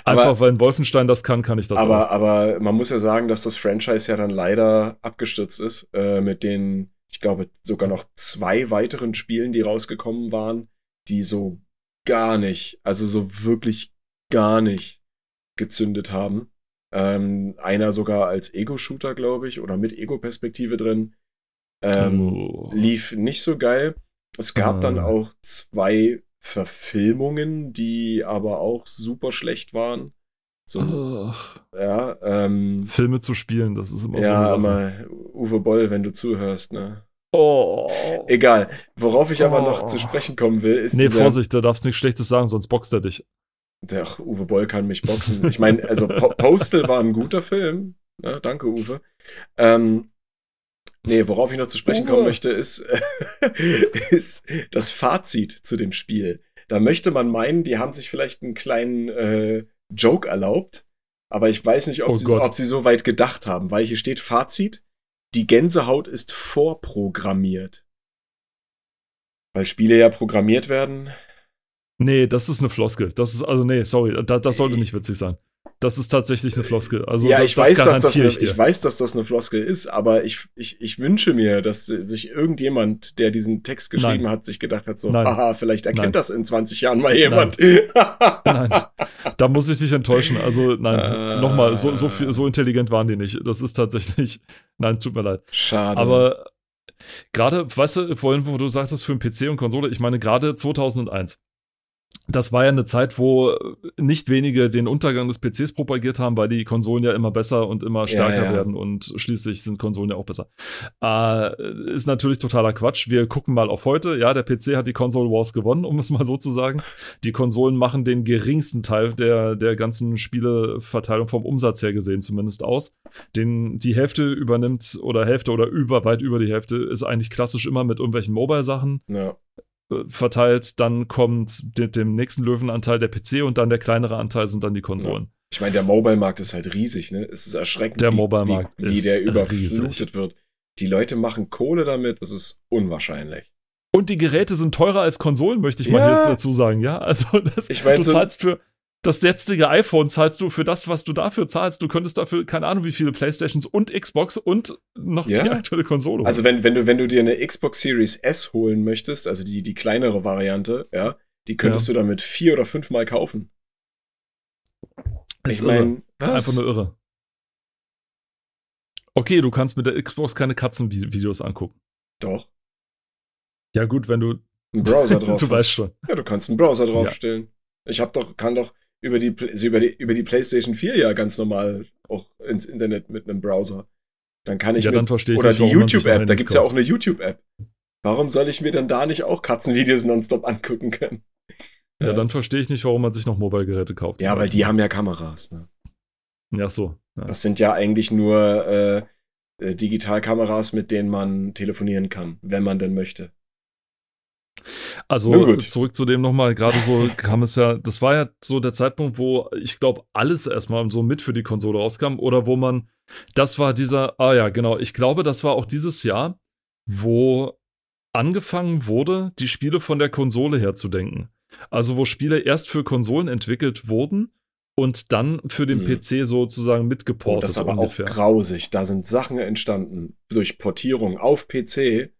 Einfach aber, weil Wolfenstein das kann, kann ich das aber, auch. Aber man muss ja sagen, dass das Franchise ja dann leider abgestürzt ist äh, mit den, ich glaube, sogar noch zwei weiteren Spielen, die rausgekommen waren, die so gar nicht, also so wirklich gar nicht gezündet haben. Ähm, einer sogar als Ego-Shooter, glaube ich, oder mit Ego-Perspektive drin. Ähm, oh. Lief nicht so geil. Es gab ah. dann auch zwei Verfilmungen, die aber auch super schlecht waren. So, oh. ja, ähm, Filme zu spielen, das ist immer ja, so. Ja, aber Uwe Boll, wenn du zuhörst, ne? Oh. Egal. Worauf ich aber noch zu sprechen kommen will, ist. Nee, Vorsicht, da darfst du nichts Schlechtes sagen, sonst boxt er dich. Der Uwe Boll kann mich boxen. Ich meine, also po Postal war ein guter Film. Ja, danke, Uwe. Ähm, nee, worauf ich noch zu sprechen kommen möchte, ist, ist das Fazit zu dem Spiel. Da möchte man meinen, die haben sich vielleicht einen kleinen äh, Joke erlaubt, aber ich weiß nicht, ob, oh sie, ob sie so weit gedacht haben, weil hier steht Fazit, die Gänsehaut ist vorprogrammiert. Weil Spiele ja programmiert werden, Nee, das ist eine Floskel. Das ist, also, nee, sorry, da, das sollte nicht witzig sein. Das ist tatsächlich eine Floskel. Also, ja, das, ich, weiß, das dass das eine, ich, ich, weiß, dass das eine Floskel ist, aber ich, ich, ich wünsche mir, dass sich irgendjemand, der diesen Text geschrieben Nein. hat, sich gedacht hat, so, Nein. aha, vielleicht erkennt Nein. das in 20 Jahren mal jemand. Nein. Da muss ich dich enttäuschen. Also, nein, äh, nochmal, so, so, viel, so intelligent waren die nicht. Das ist tatsächlich, nein, tut mir leid. Schade. Aber gerade, weißt du, vorhin, wo du sagst, das für einen PC und Konsole, ich meine, gerade 2001 das war ja eine Zeit, wo nicht wenige den Untergang des PCs propagiert haben, weil die Konsolen ja immer besser und immer stärker ja, ja. werden und schließlich sind Konsolen ja auch besser. Äh, ist natürlich totaler Quatsch. Wir gucken mal auf heute. Ja, der PC hat die Console Wars gewonnen, um es mal so zu sagen. Die Konsolen machen den geringsten Teil der, der ganzen Spieleverteilung vom Umsatz her gesehen zumindest aus. Den, die Hälfte übernimmt oder Hälfte oder über, weit über die Hälfte ist eigentlich klassisch immer mit irgendwelchen Mobile-Sachen. Ja verteilt, dann kommt mit dem nächsten Löwenanteil der PC und dann der kleinere Anteil sind dann die Konsolen. Ja. Ich meine, der Mobile-Markt ist halt riesig, ne? Es ist erschreckend, der wie, wie, wie der überflutet riesig. wird. Die Leute machen Kohle damit, das ist unwahrscheinlich. Und die Geräte sind teurer als Konsolen, möchte ich ja. mal hier dazu sagen, ja? Also das, ich mein, du zahlst für das jetzige iPhone zahlst du für das, was du dafür zahlst. Du könntest dafür, keine Ahnung, wie viele Playstations und Xbox und noch ja. die aktuelle Konsole holen. Also wenn, wenn, du, wenn du dir eine Xbox Series S holen möchtest, also die, die kleinere Variante, ja, die könntest ja. du damit vier oder fünfmal kaufen. Ist ich meine, Einfach nur irre. Okay, du kannst mit der Xbox keine Katzenvideos angucken. Doch. Ja, gut, wenn du. Einen Browser drauf. du weißt schon. Ja, du kannst einen Browser draufstellen. Ich hab doch, kann doch über die, über die, über die PlayStation 4 ja ganz normal auch ins Internet mit einem Browser. Dann kann ich Ja, mir, dann verstehe oder nicht, die YouTube-App, da Handys gibt's ja auch eine YouTube-App. Warum soll ich mir dann da nicht auch Katzenvideos nonstop angucken können? Ja, dann verstehe ich nicht, warum man sich noch Mobile-Geräte kauft. Ja, weil die haben ja Kameras. Ne? Ja, so. Ja. Das sind ja eigentlich nur äh, äh, Digitalkameras, mit denen man telefonieren kann, wenn man denn möchte. Also zurück zu dem nochmal, gerade so kam es ja, das war ja so der Zeitpunkt, wo ich glaube, alles erstmal so mit für die Konsole rauskam oder wo man, das war dieser, ah ja, genau, ich glaube, das war auch dieses Jahr, wo angefangen wurde, die Spiele von der Konsole her zu denken. Also wo Spiele erst für Konsolen entwickelt wurden und dann für den Hm. PC sozusagen Oh, mitgeportet das ist aber ungefähr. auch grausig. Da sind Sachen entstanden durch Portierung auf PC.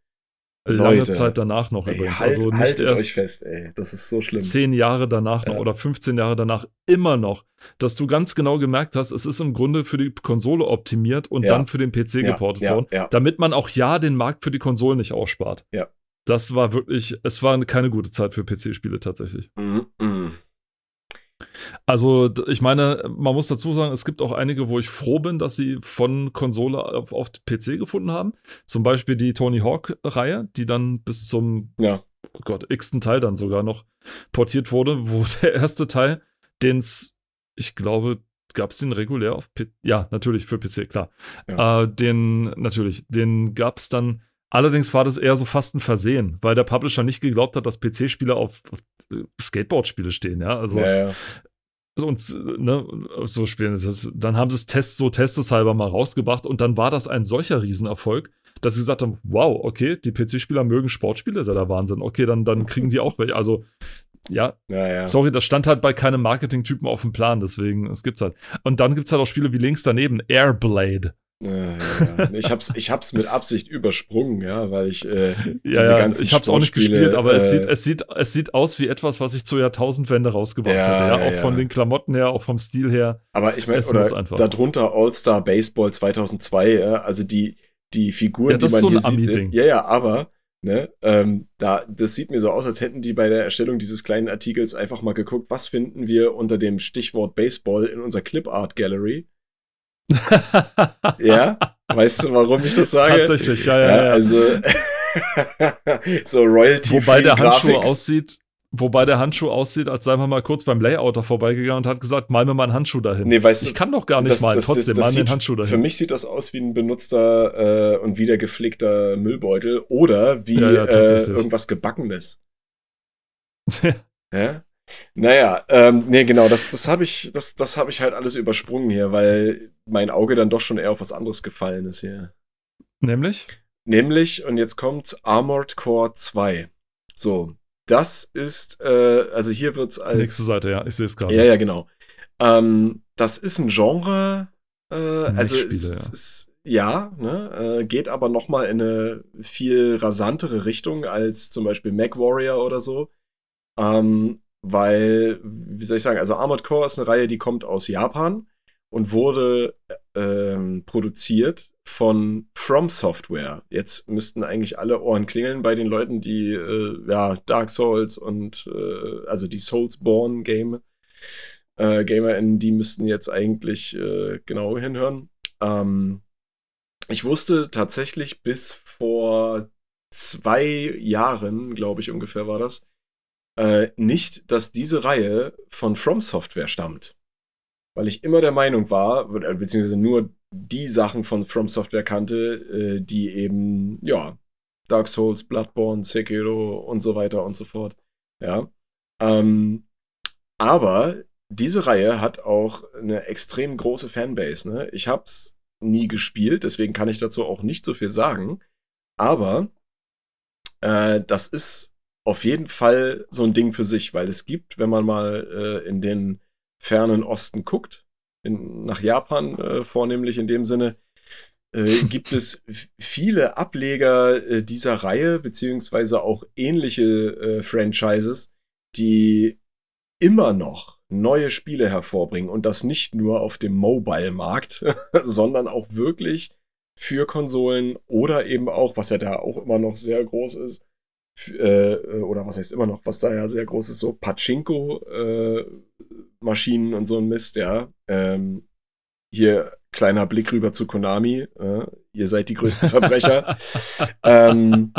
Lange Leute. Zeit danach noch Ey, übrigens. halt, also nicht haltet erst euch fest, ey. Das ist so schlimm. zehn Jahre danach noch Ja. oder 15 Jahre danach immer noch, dass du ganz genau gemerkt hast, es ist im Grunde für die Konsole optimiert und Ja. dann für den PC Ja, geportet worden, damit man auch ja den Markt für die Konsolen nicht ausspart. Ja. Das war wirklich, es war keine gute Zeit für PC-Spiele tatsächlich. Mhm, mhm. Also, ich meine, man muss dazu sagen, es gibt auch einige, wo ich froh bin, dass sie von Konsole auf, auf PC gefunden haben. Zum Beispiel die Tony Hawk-Reihe, die dann bis zum Ja. oh Gott, x-ten Teil dann sogar noch portiert wurde, wo der erste Teil, den es, ich glaube, gab es den regulär auf PC? Ja, natürlich für PC, klar. Ja. Äh, den, natürlich, den gab es dann, allerdings war das eher so fast ein Versehen, weil der Publisher nicht geglaubt hat, dass PC-Spiele auf, auf äh, Skateboard-Spiele stehen, ja, also ja, ja. So, und, ne, so spielen. Das, dann haben sie es Test, so testeshalber mal rausgebracht und dann war das ein solcher Riesenerfolg, dass sie gesagt haben, wow, okay, die PC-Spieler mögen Sportspiele, ist ja der Wahnsinn. Okay, dann, dann kriegen die auch welche. Also, ja, ja, ja. sorry, das stand halt bei keinem Marketing-Typen auf dem Plan, deswegen, es gibt's halt. Und dann gibt's halt auch Spiele wie links daneben, Airblade. Ja, ja. Ich hab's, ich hab's mit Absicht übersprungen, ja, weil ich äh, Ja, diese ja, ganzen ich hab's auch nicht gespielt, aber es, äh, sieht, es, sieht, es sieht aus wie etwas, was ich zur Jahrtausendwende rausgebracht Ja, hätte. Ja, auch von den Klamotten her, auch vom Stil her. Aber ich meine, Es darunter All-Star Baseball 2002, ja, also die, die Figuren, die ist man so hier sieht. Ne? Ja, ja, aber, ne, ähm, da, das sieht mir so aus, als hätten die bei der Erstellung dieses kleinen Artikels einfach mal geguckt, was finden wir unter dem Stichwort Baseball in unserer Clip Art Gallery. Ja, weißt du, warum ich das sage? Tatsächlich, ja, ja, Ja, ja. also, so Royalty Wobei der Handschuh Graphics. aussieht, wobei der Handschuh aussieht, als sei man mal kurz beim Layouter vorbeigegangen und hat gesagt, mal mir mal einen Handschuh dahin. Nee, weißt du, ich kann doch gar nicht das- malen, das- trotzdem das mal einen Handschuh dahin. Für mich sieht das aus wie ein benutzter äh, und wieder gepflegter Müllbeutel oder wie Ja, ja, äh, irgendwas Gebackenes. Ja? Naja, ähm, nee, genau, das, das habe ich, das, das hab ich halt alles übersprungen hier, weil mein Auge dann doch schon eher auf was anderes gefallen ist hier. Nämlich? Nämlich, und jetzt kommt's, Armored Core 2. So, das ist, äh, also hier wird's als. Nächste Seite, ja, ich sehe es gerade. Ja, ja, genau. Ähm, das ist ein Genre, äh, also es, ja. es ist, ja, ne, äh, geht aber noch mal in eine viel rasantere Richtung als zum Beispiel Mac Warrior oder so. Ähm, weil, wie soll ich sagen, also Armored Core ist eine Reihe, die kommt aus Japan und wurde ähm, produziert von From Software. Jetzt müssten eigentlich alle Ohren klingeln bei den Leuten, die äh, ja Dark Souls und äh, also die Soulsborne Game äh, GamerInnen, die müssten jetzt eigentlich äh, genau hinhören. Ähm, ich wusste tatsächlich bis vor zwei Jahren, glaube ich ungefähr war das, äh, nicht, dass diese Reihe von From Software stammt. Weil ich immer der Meinung war, äh, beziehungsweise nur die Sachen von From Software kannte, äh, die eben, ja, Dark Souls, Bloodborne, Sekiro und so weiter und so fort. Ja. Ähm, aber diese Reihe hat auch eine extrem große Fanbase. Ne? Ich hab's nie gespielt, deswegen kann ich dazu auch nicht so viel sagen. Aber äh, das ist auf jeden Fall so ein Ding für sich, weil es gibt, wenn man mal äh, in den fernen Osten guckt, in, nach Japan äh, vornehmlich in dem Sinne, äh, gibt es viele Ableger äh, dieser Reihe, beziehungsweise auch ähnliche äh, Franchises, die immer noch neue Spiele hervorbringen. Und das nicht nur auf dem Mobile-Markt, sondern auch wirklich für Konsolen oder eben auch, was ja da auch immer noch sehr groß ist, äh, oder was heißt immer noch, was da ja sehr groß ist, so Pachinko-Maschinen äh, und so ein Mist, ja. Ähm, hier kleiner Blick rüber zu Konami. Äh, ihr seid die größten Verbrecher. ähm,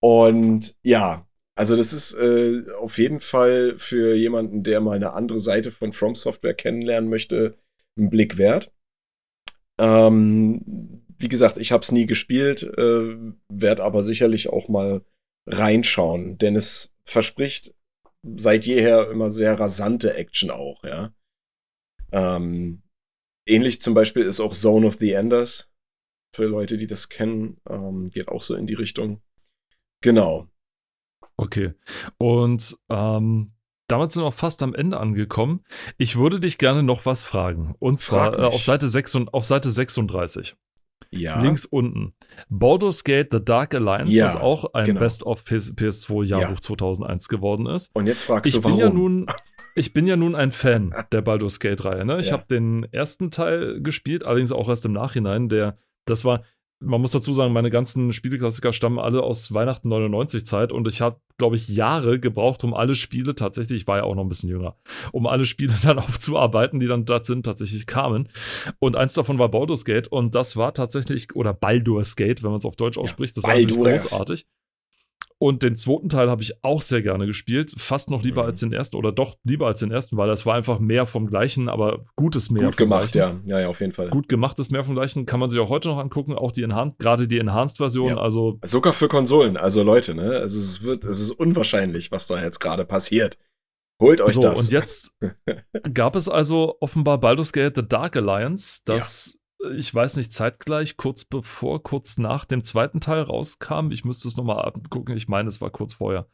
und ja, also das ist äh, auf jeden Fall für jemanden, der mal eine andere Seite von From Software kennenlernen möchte, ein Blick wert. Ähm, wie gesagt, ich habe es nie gespielt, äh, werde aber sicherlich auch mal reinschauen, denn es verspricht seit jeher immer sehr rasante Action auch, ja. Ähm, ähnlich zum Beispiel ist auch Zone of the Enders. Für Leute, die das kennen, ähm, geht auch so in die Richtung. Genau. Okay. Und ähm, damit sind wir auch fast am Ende angekommen. Ich würde dich gerne noch was fragen. Und zwar äh, auf, Seite 6, auf Seite 36. Ja. Links unten. Baldur's Gate The Dark Alliance, ja, das auch ein genau. Best of PS, 2 Jahrbuch ja. 2001 geworden ist. Und jetzt fragst ich du, warum? Bin ja nun, ich bin ja nun ein Fan der Baldur's Gate-Reihe. Ne? Ich habe den ersten Teil gespielt, allerdings auch erst im Nachhinein. Der, das war, man muss dazu sagen, meine ganzen Spieleklassiker stammen alle aus Weihnachten 99 Zeit und ich habe, glaube ich, Jahre gebraucht, um alle Spiele tatsächlich, ich war ja auch noch ein bisschen jünger, um alle Spiele dann aufzuarbeiten, die dann dort sind, tatsächlich kamen. Und eins davon war Baldur's Gate und das war tatsächlich, oder Baldur's Gate, wenn man es auf Deutsch ausspricht, das war großartig. Und den zweiten Teil habe ich auch sehr gerne gespielt. Fast noch lieber mhm. als den ersten oder doch lieber als den ersten, weil das war einfach mehr vom Gleichen, aber gutes mehr. Gut gemacht, ja. Ja, ja, auf jeden Fall. Gut gemachtes mehr vom Gleichen. Kann man sich auch heute noch angucken. Auch die Enhanced, gerade die Enhanced-Version. Ja. Also Sogar für Konsolen. Also Leute, ne? Also es wird, es ist unwahrscheinlich, was da jetzt gerade passiert. Holt euch so, das. Und jetzt gab es also offenbar Baldur's Gate The Dark Alliance, das ich weiß nicht, zeitgleich, kurz bevor, kurz nach dem zweiten Teil rauskam. Ich müsste es nochmal gucken. Ich meine, es war kurz vorher.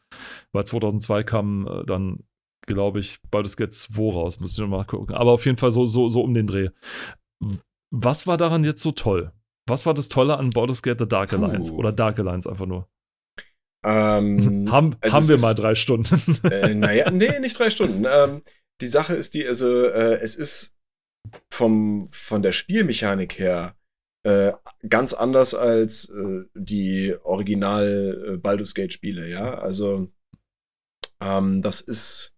Weil 2002 kam äh, dann, glaube ich, Baldur's Gate 2 raus. Müsste ich nochmal gucken. Aber auf jeden Fall so, so, so um den Dreh. Was war daran jetzt so toll? Was war das Tolle an Baldur's Gate The Dark Alliance? Puh. Oder Dark Alliance einfach nur? Ähm, haben also haben wir mal drei Stunden? äh, naja, nee, nicht drei Stunden. Ähm, die Sache ist die, also äh, es ist vom, von der Spielmechanik her äh, ganz anders als äh, die Original äh, Baldur's Gate Spiele, ja. Also ähm, das ist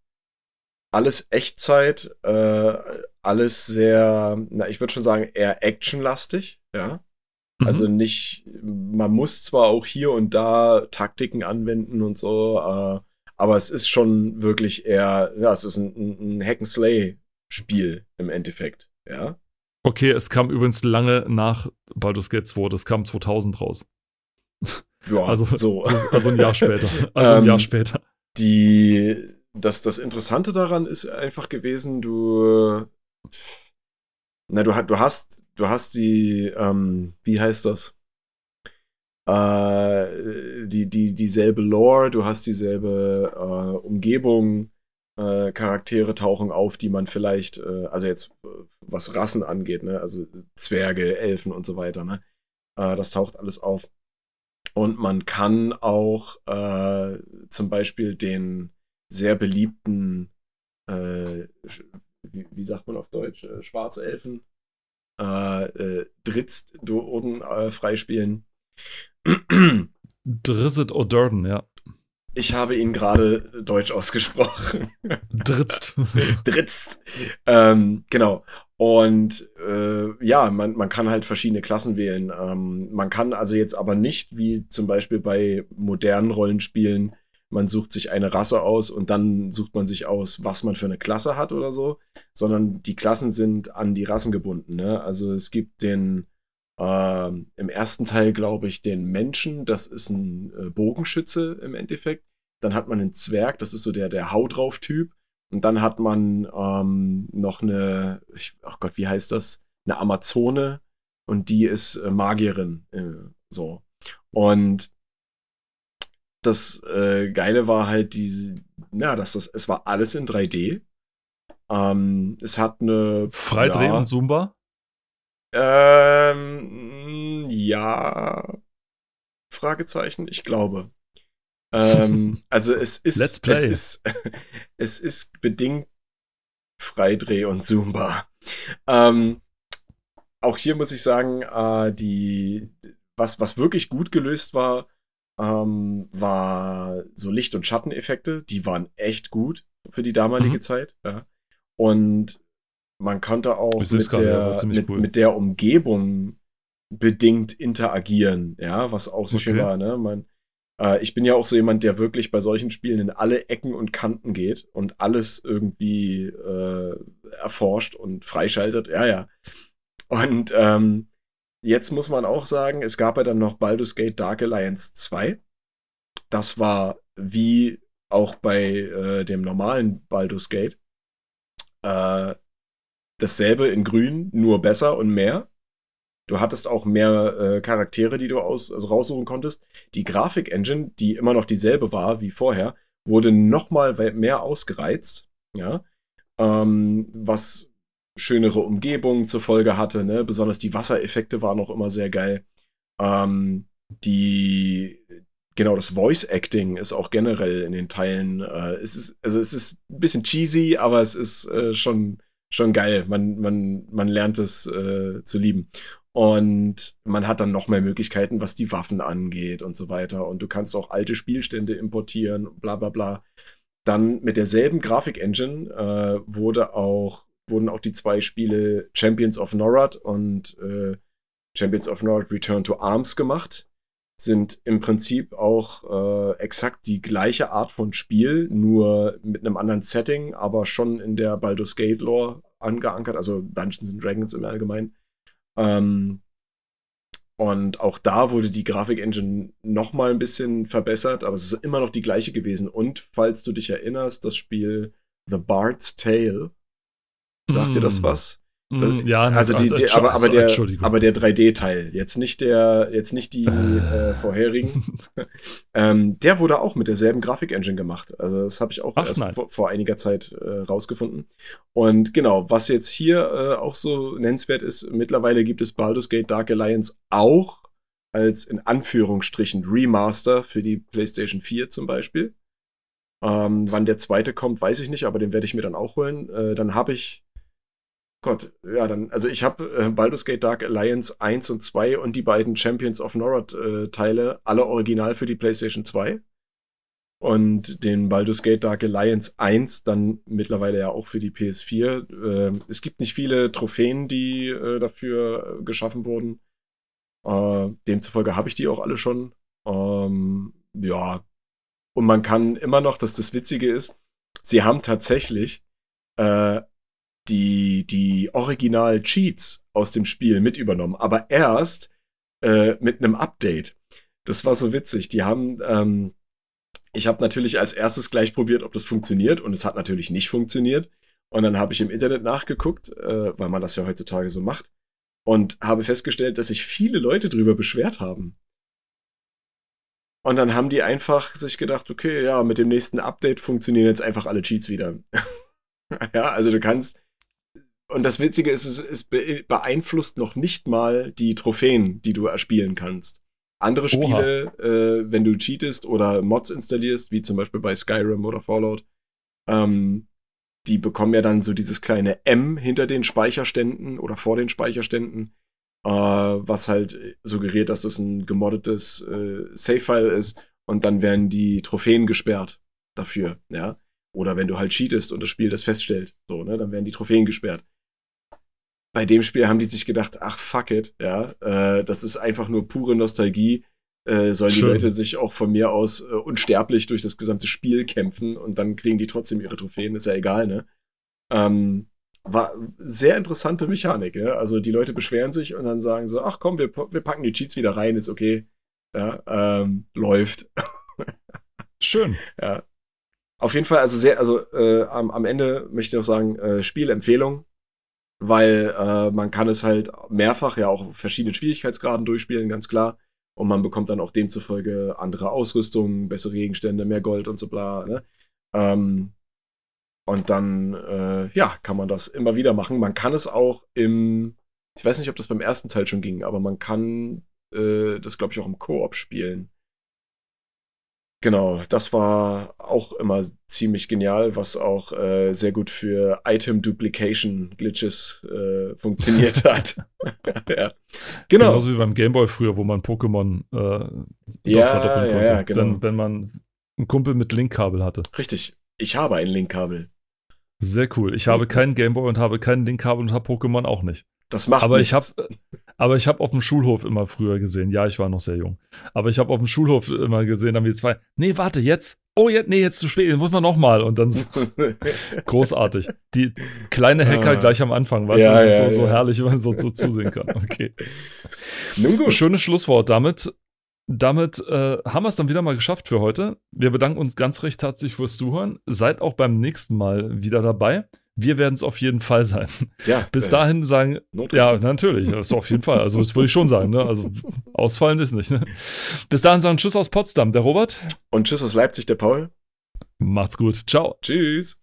alles Echtzeit, äh, alles sehr, na, ich würde schon sagen, eher actionlastig, ja. Mhm. Also nicht, man muss zwar auch hier und da Taktiken anwenden und so, äh, aber es ist schon wirklich eher, ja, es ist ein, ein Hack and Slay Spiel im Endeffekt, ja. Okay, es kam übrigens lange nach Baldur's Gate 2, das kam 2000 raus. Ja, also, so. also ein Jahr später. Also ein Jahr ähm, später. Die, das, das Interessante daran ist einfach gewesen, du, na, du, du hast, du hast die, ähm, wie heißt das? Äh, die, die, dieselbe Lore, du hast dieselbe äh, Umgebung, äh, Charaktere tauchen auf, die man vielleicht, äh, also jetzt äh, was Rassen angeht, ne, also Zwerge, Elfen und so weiter, ne, äh, das taucht alles auf. Und man kann auch äh, zum Beispiel den sehr beliebten, äh, wie, wie, sagt man auf Deutsch, äh, Schwarzelfen, äh, äh, Dritz-Doden äh, freispielen. Drizzt O'Durden, ja. Ich habe ihn gerade deutsch ausgesprochen. Dritzt. Dritzt. Ähm, genau. Und äh, ja, man, man kann halt verschiedene Klassen wählen. Ähm, man kann also jetzt aber nicht, wie zum Beispiel bei modernen Rollenspielen, man sucht sich eine Rasse aus und dann sucht man sich aus, was man für eine Klasse hat oder so, sondern die Klassen sind an die Rassen gebunden. Ne? Also es gibt den ähm, Im ersten Teil, glaube ich, den Menschen, das ist ein äh, Bogenschütze im Endeffekt. Dann hat man einen Zwerg, das ist so der, der Hau drauf Typ. Und dann hat man ähm, noch eine, ich, ach Gott, wie heißt das? Eine Amazone und die ist äh, Magierin. Äh, so. Und das äh, Geile war halt diese, ja, dass das, es war alles in 3D. Ähm, es hat eine. Freidreh ja, und Zumba? Ähm, ja. Fragezeichen, ich glaube. ähm, also es ist, Let's play. es ist, es ist bedingt Freidreh und Zumba. Ähm, auch hier muss ich sagen, äh, die, was, was wirklich gut gelöst war, ähm, war so Licht- und Schatteneffekte. Die waren echt gut für die damalige mhm. Zeit. Ja. Und man konnte auch mit der, mit, cool. mit der Umgebung bedingt interagieren, ja, was auch so okay. schön war, ne? Man, äh, ich bin ja auch so jemand, der wirklich bei solchen Spielen in alle Ecken und Kanten geht und alles irgendwie äh, erforscht und freischaltet, ja, ja. Und ähm, jetzt muss man auch sagen, es gab ja dann noch Baldur's Gate Dark Alliance 2. Das war wie auch bei äh, dem normalen Baldur's Gate äh, dasselbe in grün, nur besser und mehr. Du hattest auch mehr äh, Charaktere, die du aus, also raussuchen konntest. Die Grafik-Engine, die immer noch dieselbe war wie vorher, wurde nochmal mehr ausgereizt. Ja. Ähm, was schönere Umgebungen zur Folge hatte. Ne? Besonders die Wassereffekte waren auch immer sehr geil. Ähm, die genau das Voice Acting ist auch generell in den Teilen. Äh, es ist also es ist ein bisschen cheesy, aber es ist äh, schon schon geil. Man man man lernt es äh, zu lieben. Und man hat dann noch mehr Möglichkeiten, was die Waffen angeht und so weiter. Und du kannst auch alte Spielstände importieren, bla bla bla. Dann mit derselben Grafik-Engine äh, wurde auch wurden auch die zwei Spiele Champions of Norad und äh, Champions of Norad Return to Arms gemacht. Sind im Prinzip auch äh, exakt die gleiche Art von Spiel, nur mit einem anderen Setting, aber schon in der Baldur's Gate Lore angeankert, also Dungeons and Dragons im Allgemeinen. Ähm, und auch da wurde die Grafik-Engine noch mal ein bisschen verbessert, aber es ist immer noch die gleiche gewesen. Und falls du dich erinnerst, das Spiel The Bard's Tale Sagt mm. dir das hm. was? Mm, ja, also die, die, aber, aber der, aber der 3D-Teil, jetzt nicht der, jetzt nicht die äh, vorherigen. ähm, der wurde auch mit derselben Grafik-Engine gemacht. Also das habe ich auch Ach, erst vor, vor, einiger Zeit äh, rausgefunden. Und genau, was jetzt hier äh, auch so nennenswert ist, mittlerweile gibt es Baldur's Gate Dark Alliance auch als in Anführungsstrichen Remaster für die PlayStation 4 zum Beispiel. Ähm, wann der zweite kommt, weiß ich nicht, aber den werde ich mir dann auch holen. Äh, dann habe ich Gott, ja, dann, also ich habe äh, Baldur's Gate Dark Alliance 1 und 2 und die beiden Champions of Norad äh, Teile alle original für die PlayStation 2. Und den Baldur's Gate Dark Alliance 1 dann mittlerweile ja auch für die PS4. Äh, es gibt nicht viele Trophäen, die äh, dafür geschaffen wurden. Äh, demzufolge habe ich die auch alle schon. Ähm, ja. Und man kann immer noch, dass das Witzige ist, sie haben tatsächlich äh, die, die Original-Cheats aus dem Spiel mit übernommen, aber erst äh, mit einem Update. Das war so witzig. Die haben, ähm, ich habe natürlich als erstes gleich probiert, ob das funktioniert und es hat natürlich nicht funktioniert. Und dann habe ich im Internet nachgeguckt, äh, weil man das ja heutzutage so macht, und habe festgestellt, dass sich viele Leute drüber beschwert haben. Und dann haben die einfach sich gedacht, okay, ja, mit dem nächsten Update funktionieren jetzt einfach alle Cheats wieder. ja, also du kannst, und das Witzige ist, es, es beeinflusst noch nicht mal die Trophäen, die du erspielen kannst. Andere Spiele, äh, wenn du cheatest oder Mods installierst, wie zum Beispiel bei Skyrim oder Fallout, ähm, die bekommen ja dann so dieses kleine M hinter den Speicherständen oder vor den Speicherständen, äh, was halt suggeriert, dass das ein gemoddetes äh, Save-File ist und dann werden die Trophäen gesperrt dafür, ja. Oder wenn du halt cheatest und das Spiel das feststellt, so, ne, dann werden die Trophäen gesperrt bei dem Spiel haben die sich gedacht, ach fuck it, ja, äh, das ist einfach nur pure Nostalgie. Äh, sollen Schön. die Leute sich auch von mir aus äh, unsterblich durch das gesamte Spiel kämpfen und dann kriegen die trotzdem ihre Trophäen, ist ja egal, ne? Ähm, war sehr interessante Mechanik, ja. Also die Leute beschweren sich und dann sagen so, ach komm, wir, wir packen die Cheats wieder rein, ist okay. Ja, ähm, läuft. Schön. Ja. Auf jeden Fall, also sehr, also äh, am, am Ende möchte ich auch sagen, äh, Spielempfehlung weil äh, man kann es halt mehrfach ja auch auf verschiedenen Schwierigkeitsgraden durchspielen, ganz klar. Und man bekommt dann auch demzufolge andere Ausrüstung, bessere Gegenstände, mehr Gold und so bla. Ne? Ähm, und dann, äh, ja, kann man das immer wieder machen. Man kann es auch im, ich weiß nicht, ob das beim ersten Teil schon ging, aber man kann äh, das, glaube ich, auch im Koop spielen. Genau, das war auch immer ziemlich genial, was auch äh, sehr gut für Item Duplication Glitches äh, funktioniert hat. ja. Genau. Genauso wie beim Gameboy früher, wo man Pokémon äh, ja, verdoppeln konnte, ja, genau. wenn, wenn man einen Kumpel mit Linkkabel hatte. Richtig, ich habe ein Linkkabel. Sehr cool. Ich habe keinen Gameboy und habe keinen Linkkabel und habe Pokémon auch nicht. Das macht aber nichts. ich habe aber ich habe auf dem Schulhof immer früher gesehen. Ja, ich war noch sehr jung. Aber ich habe auf dem Schulhof immer gesehen, dann wir zwei. Nee, warte, jetzt. Oh, jetzt, nee, jetzt zu spät. Den muss man noch mal. Und dann so, großartig. Die kleine Hacker ah. gleich am Anfang, weißt ja, du, das ist ja, so, ja. so herrlich, wenn man so, so zusehen kann. Okay. Nun gut. Schönes Schlusswort damit. Damit äh, haben wir es dann wieder mal geschafft für heute. Wir bedanken uns ganz recht herzlich fürs Zuhören. Seid auch beim nächsten Mal wieder dabei. Wir werden es auf jeden Fall sein. Ja, Bis äh, dahin sagen, ja, natürlich, das ist auf jeden Fall. Also, das würde ich schon sagen. Ne? Also, ausfallen ist nicht. Ne? Bis dahin sagen Tschüss aus Potsdam, der Robert. Und Tschüss aus Leipzig, der Paul. Macht's gut. Ciao. Tschüss.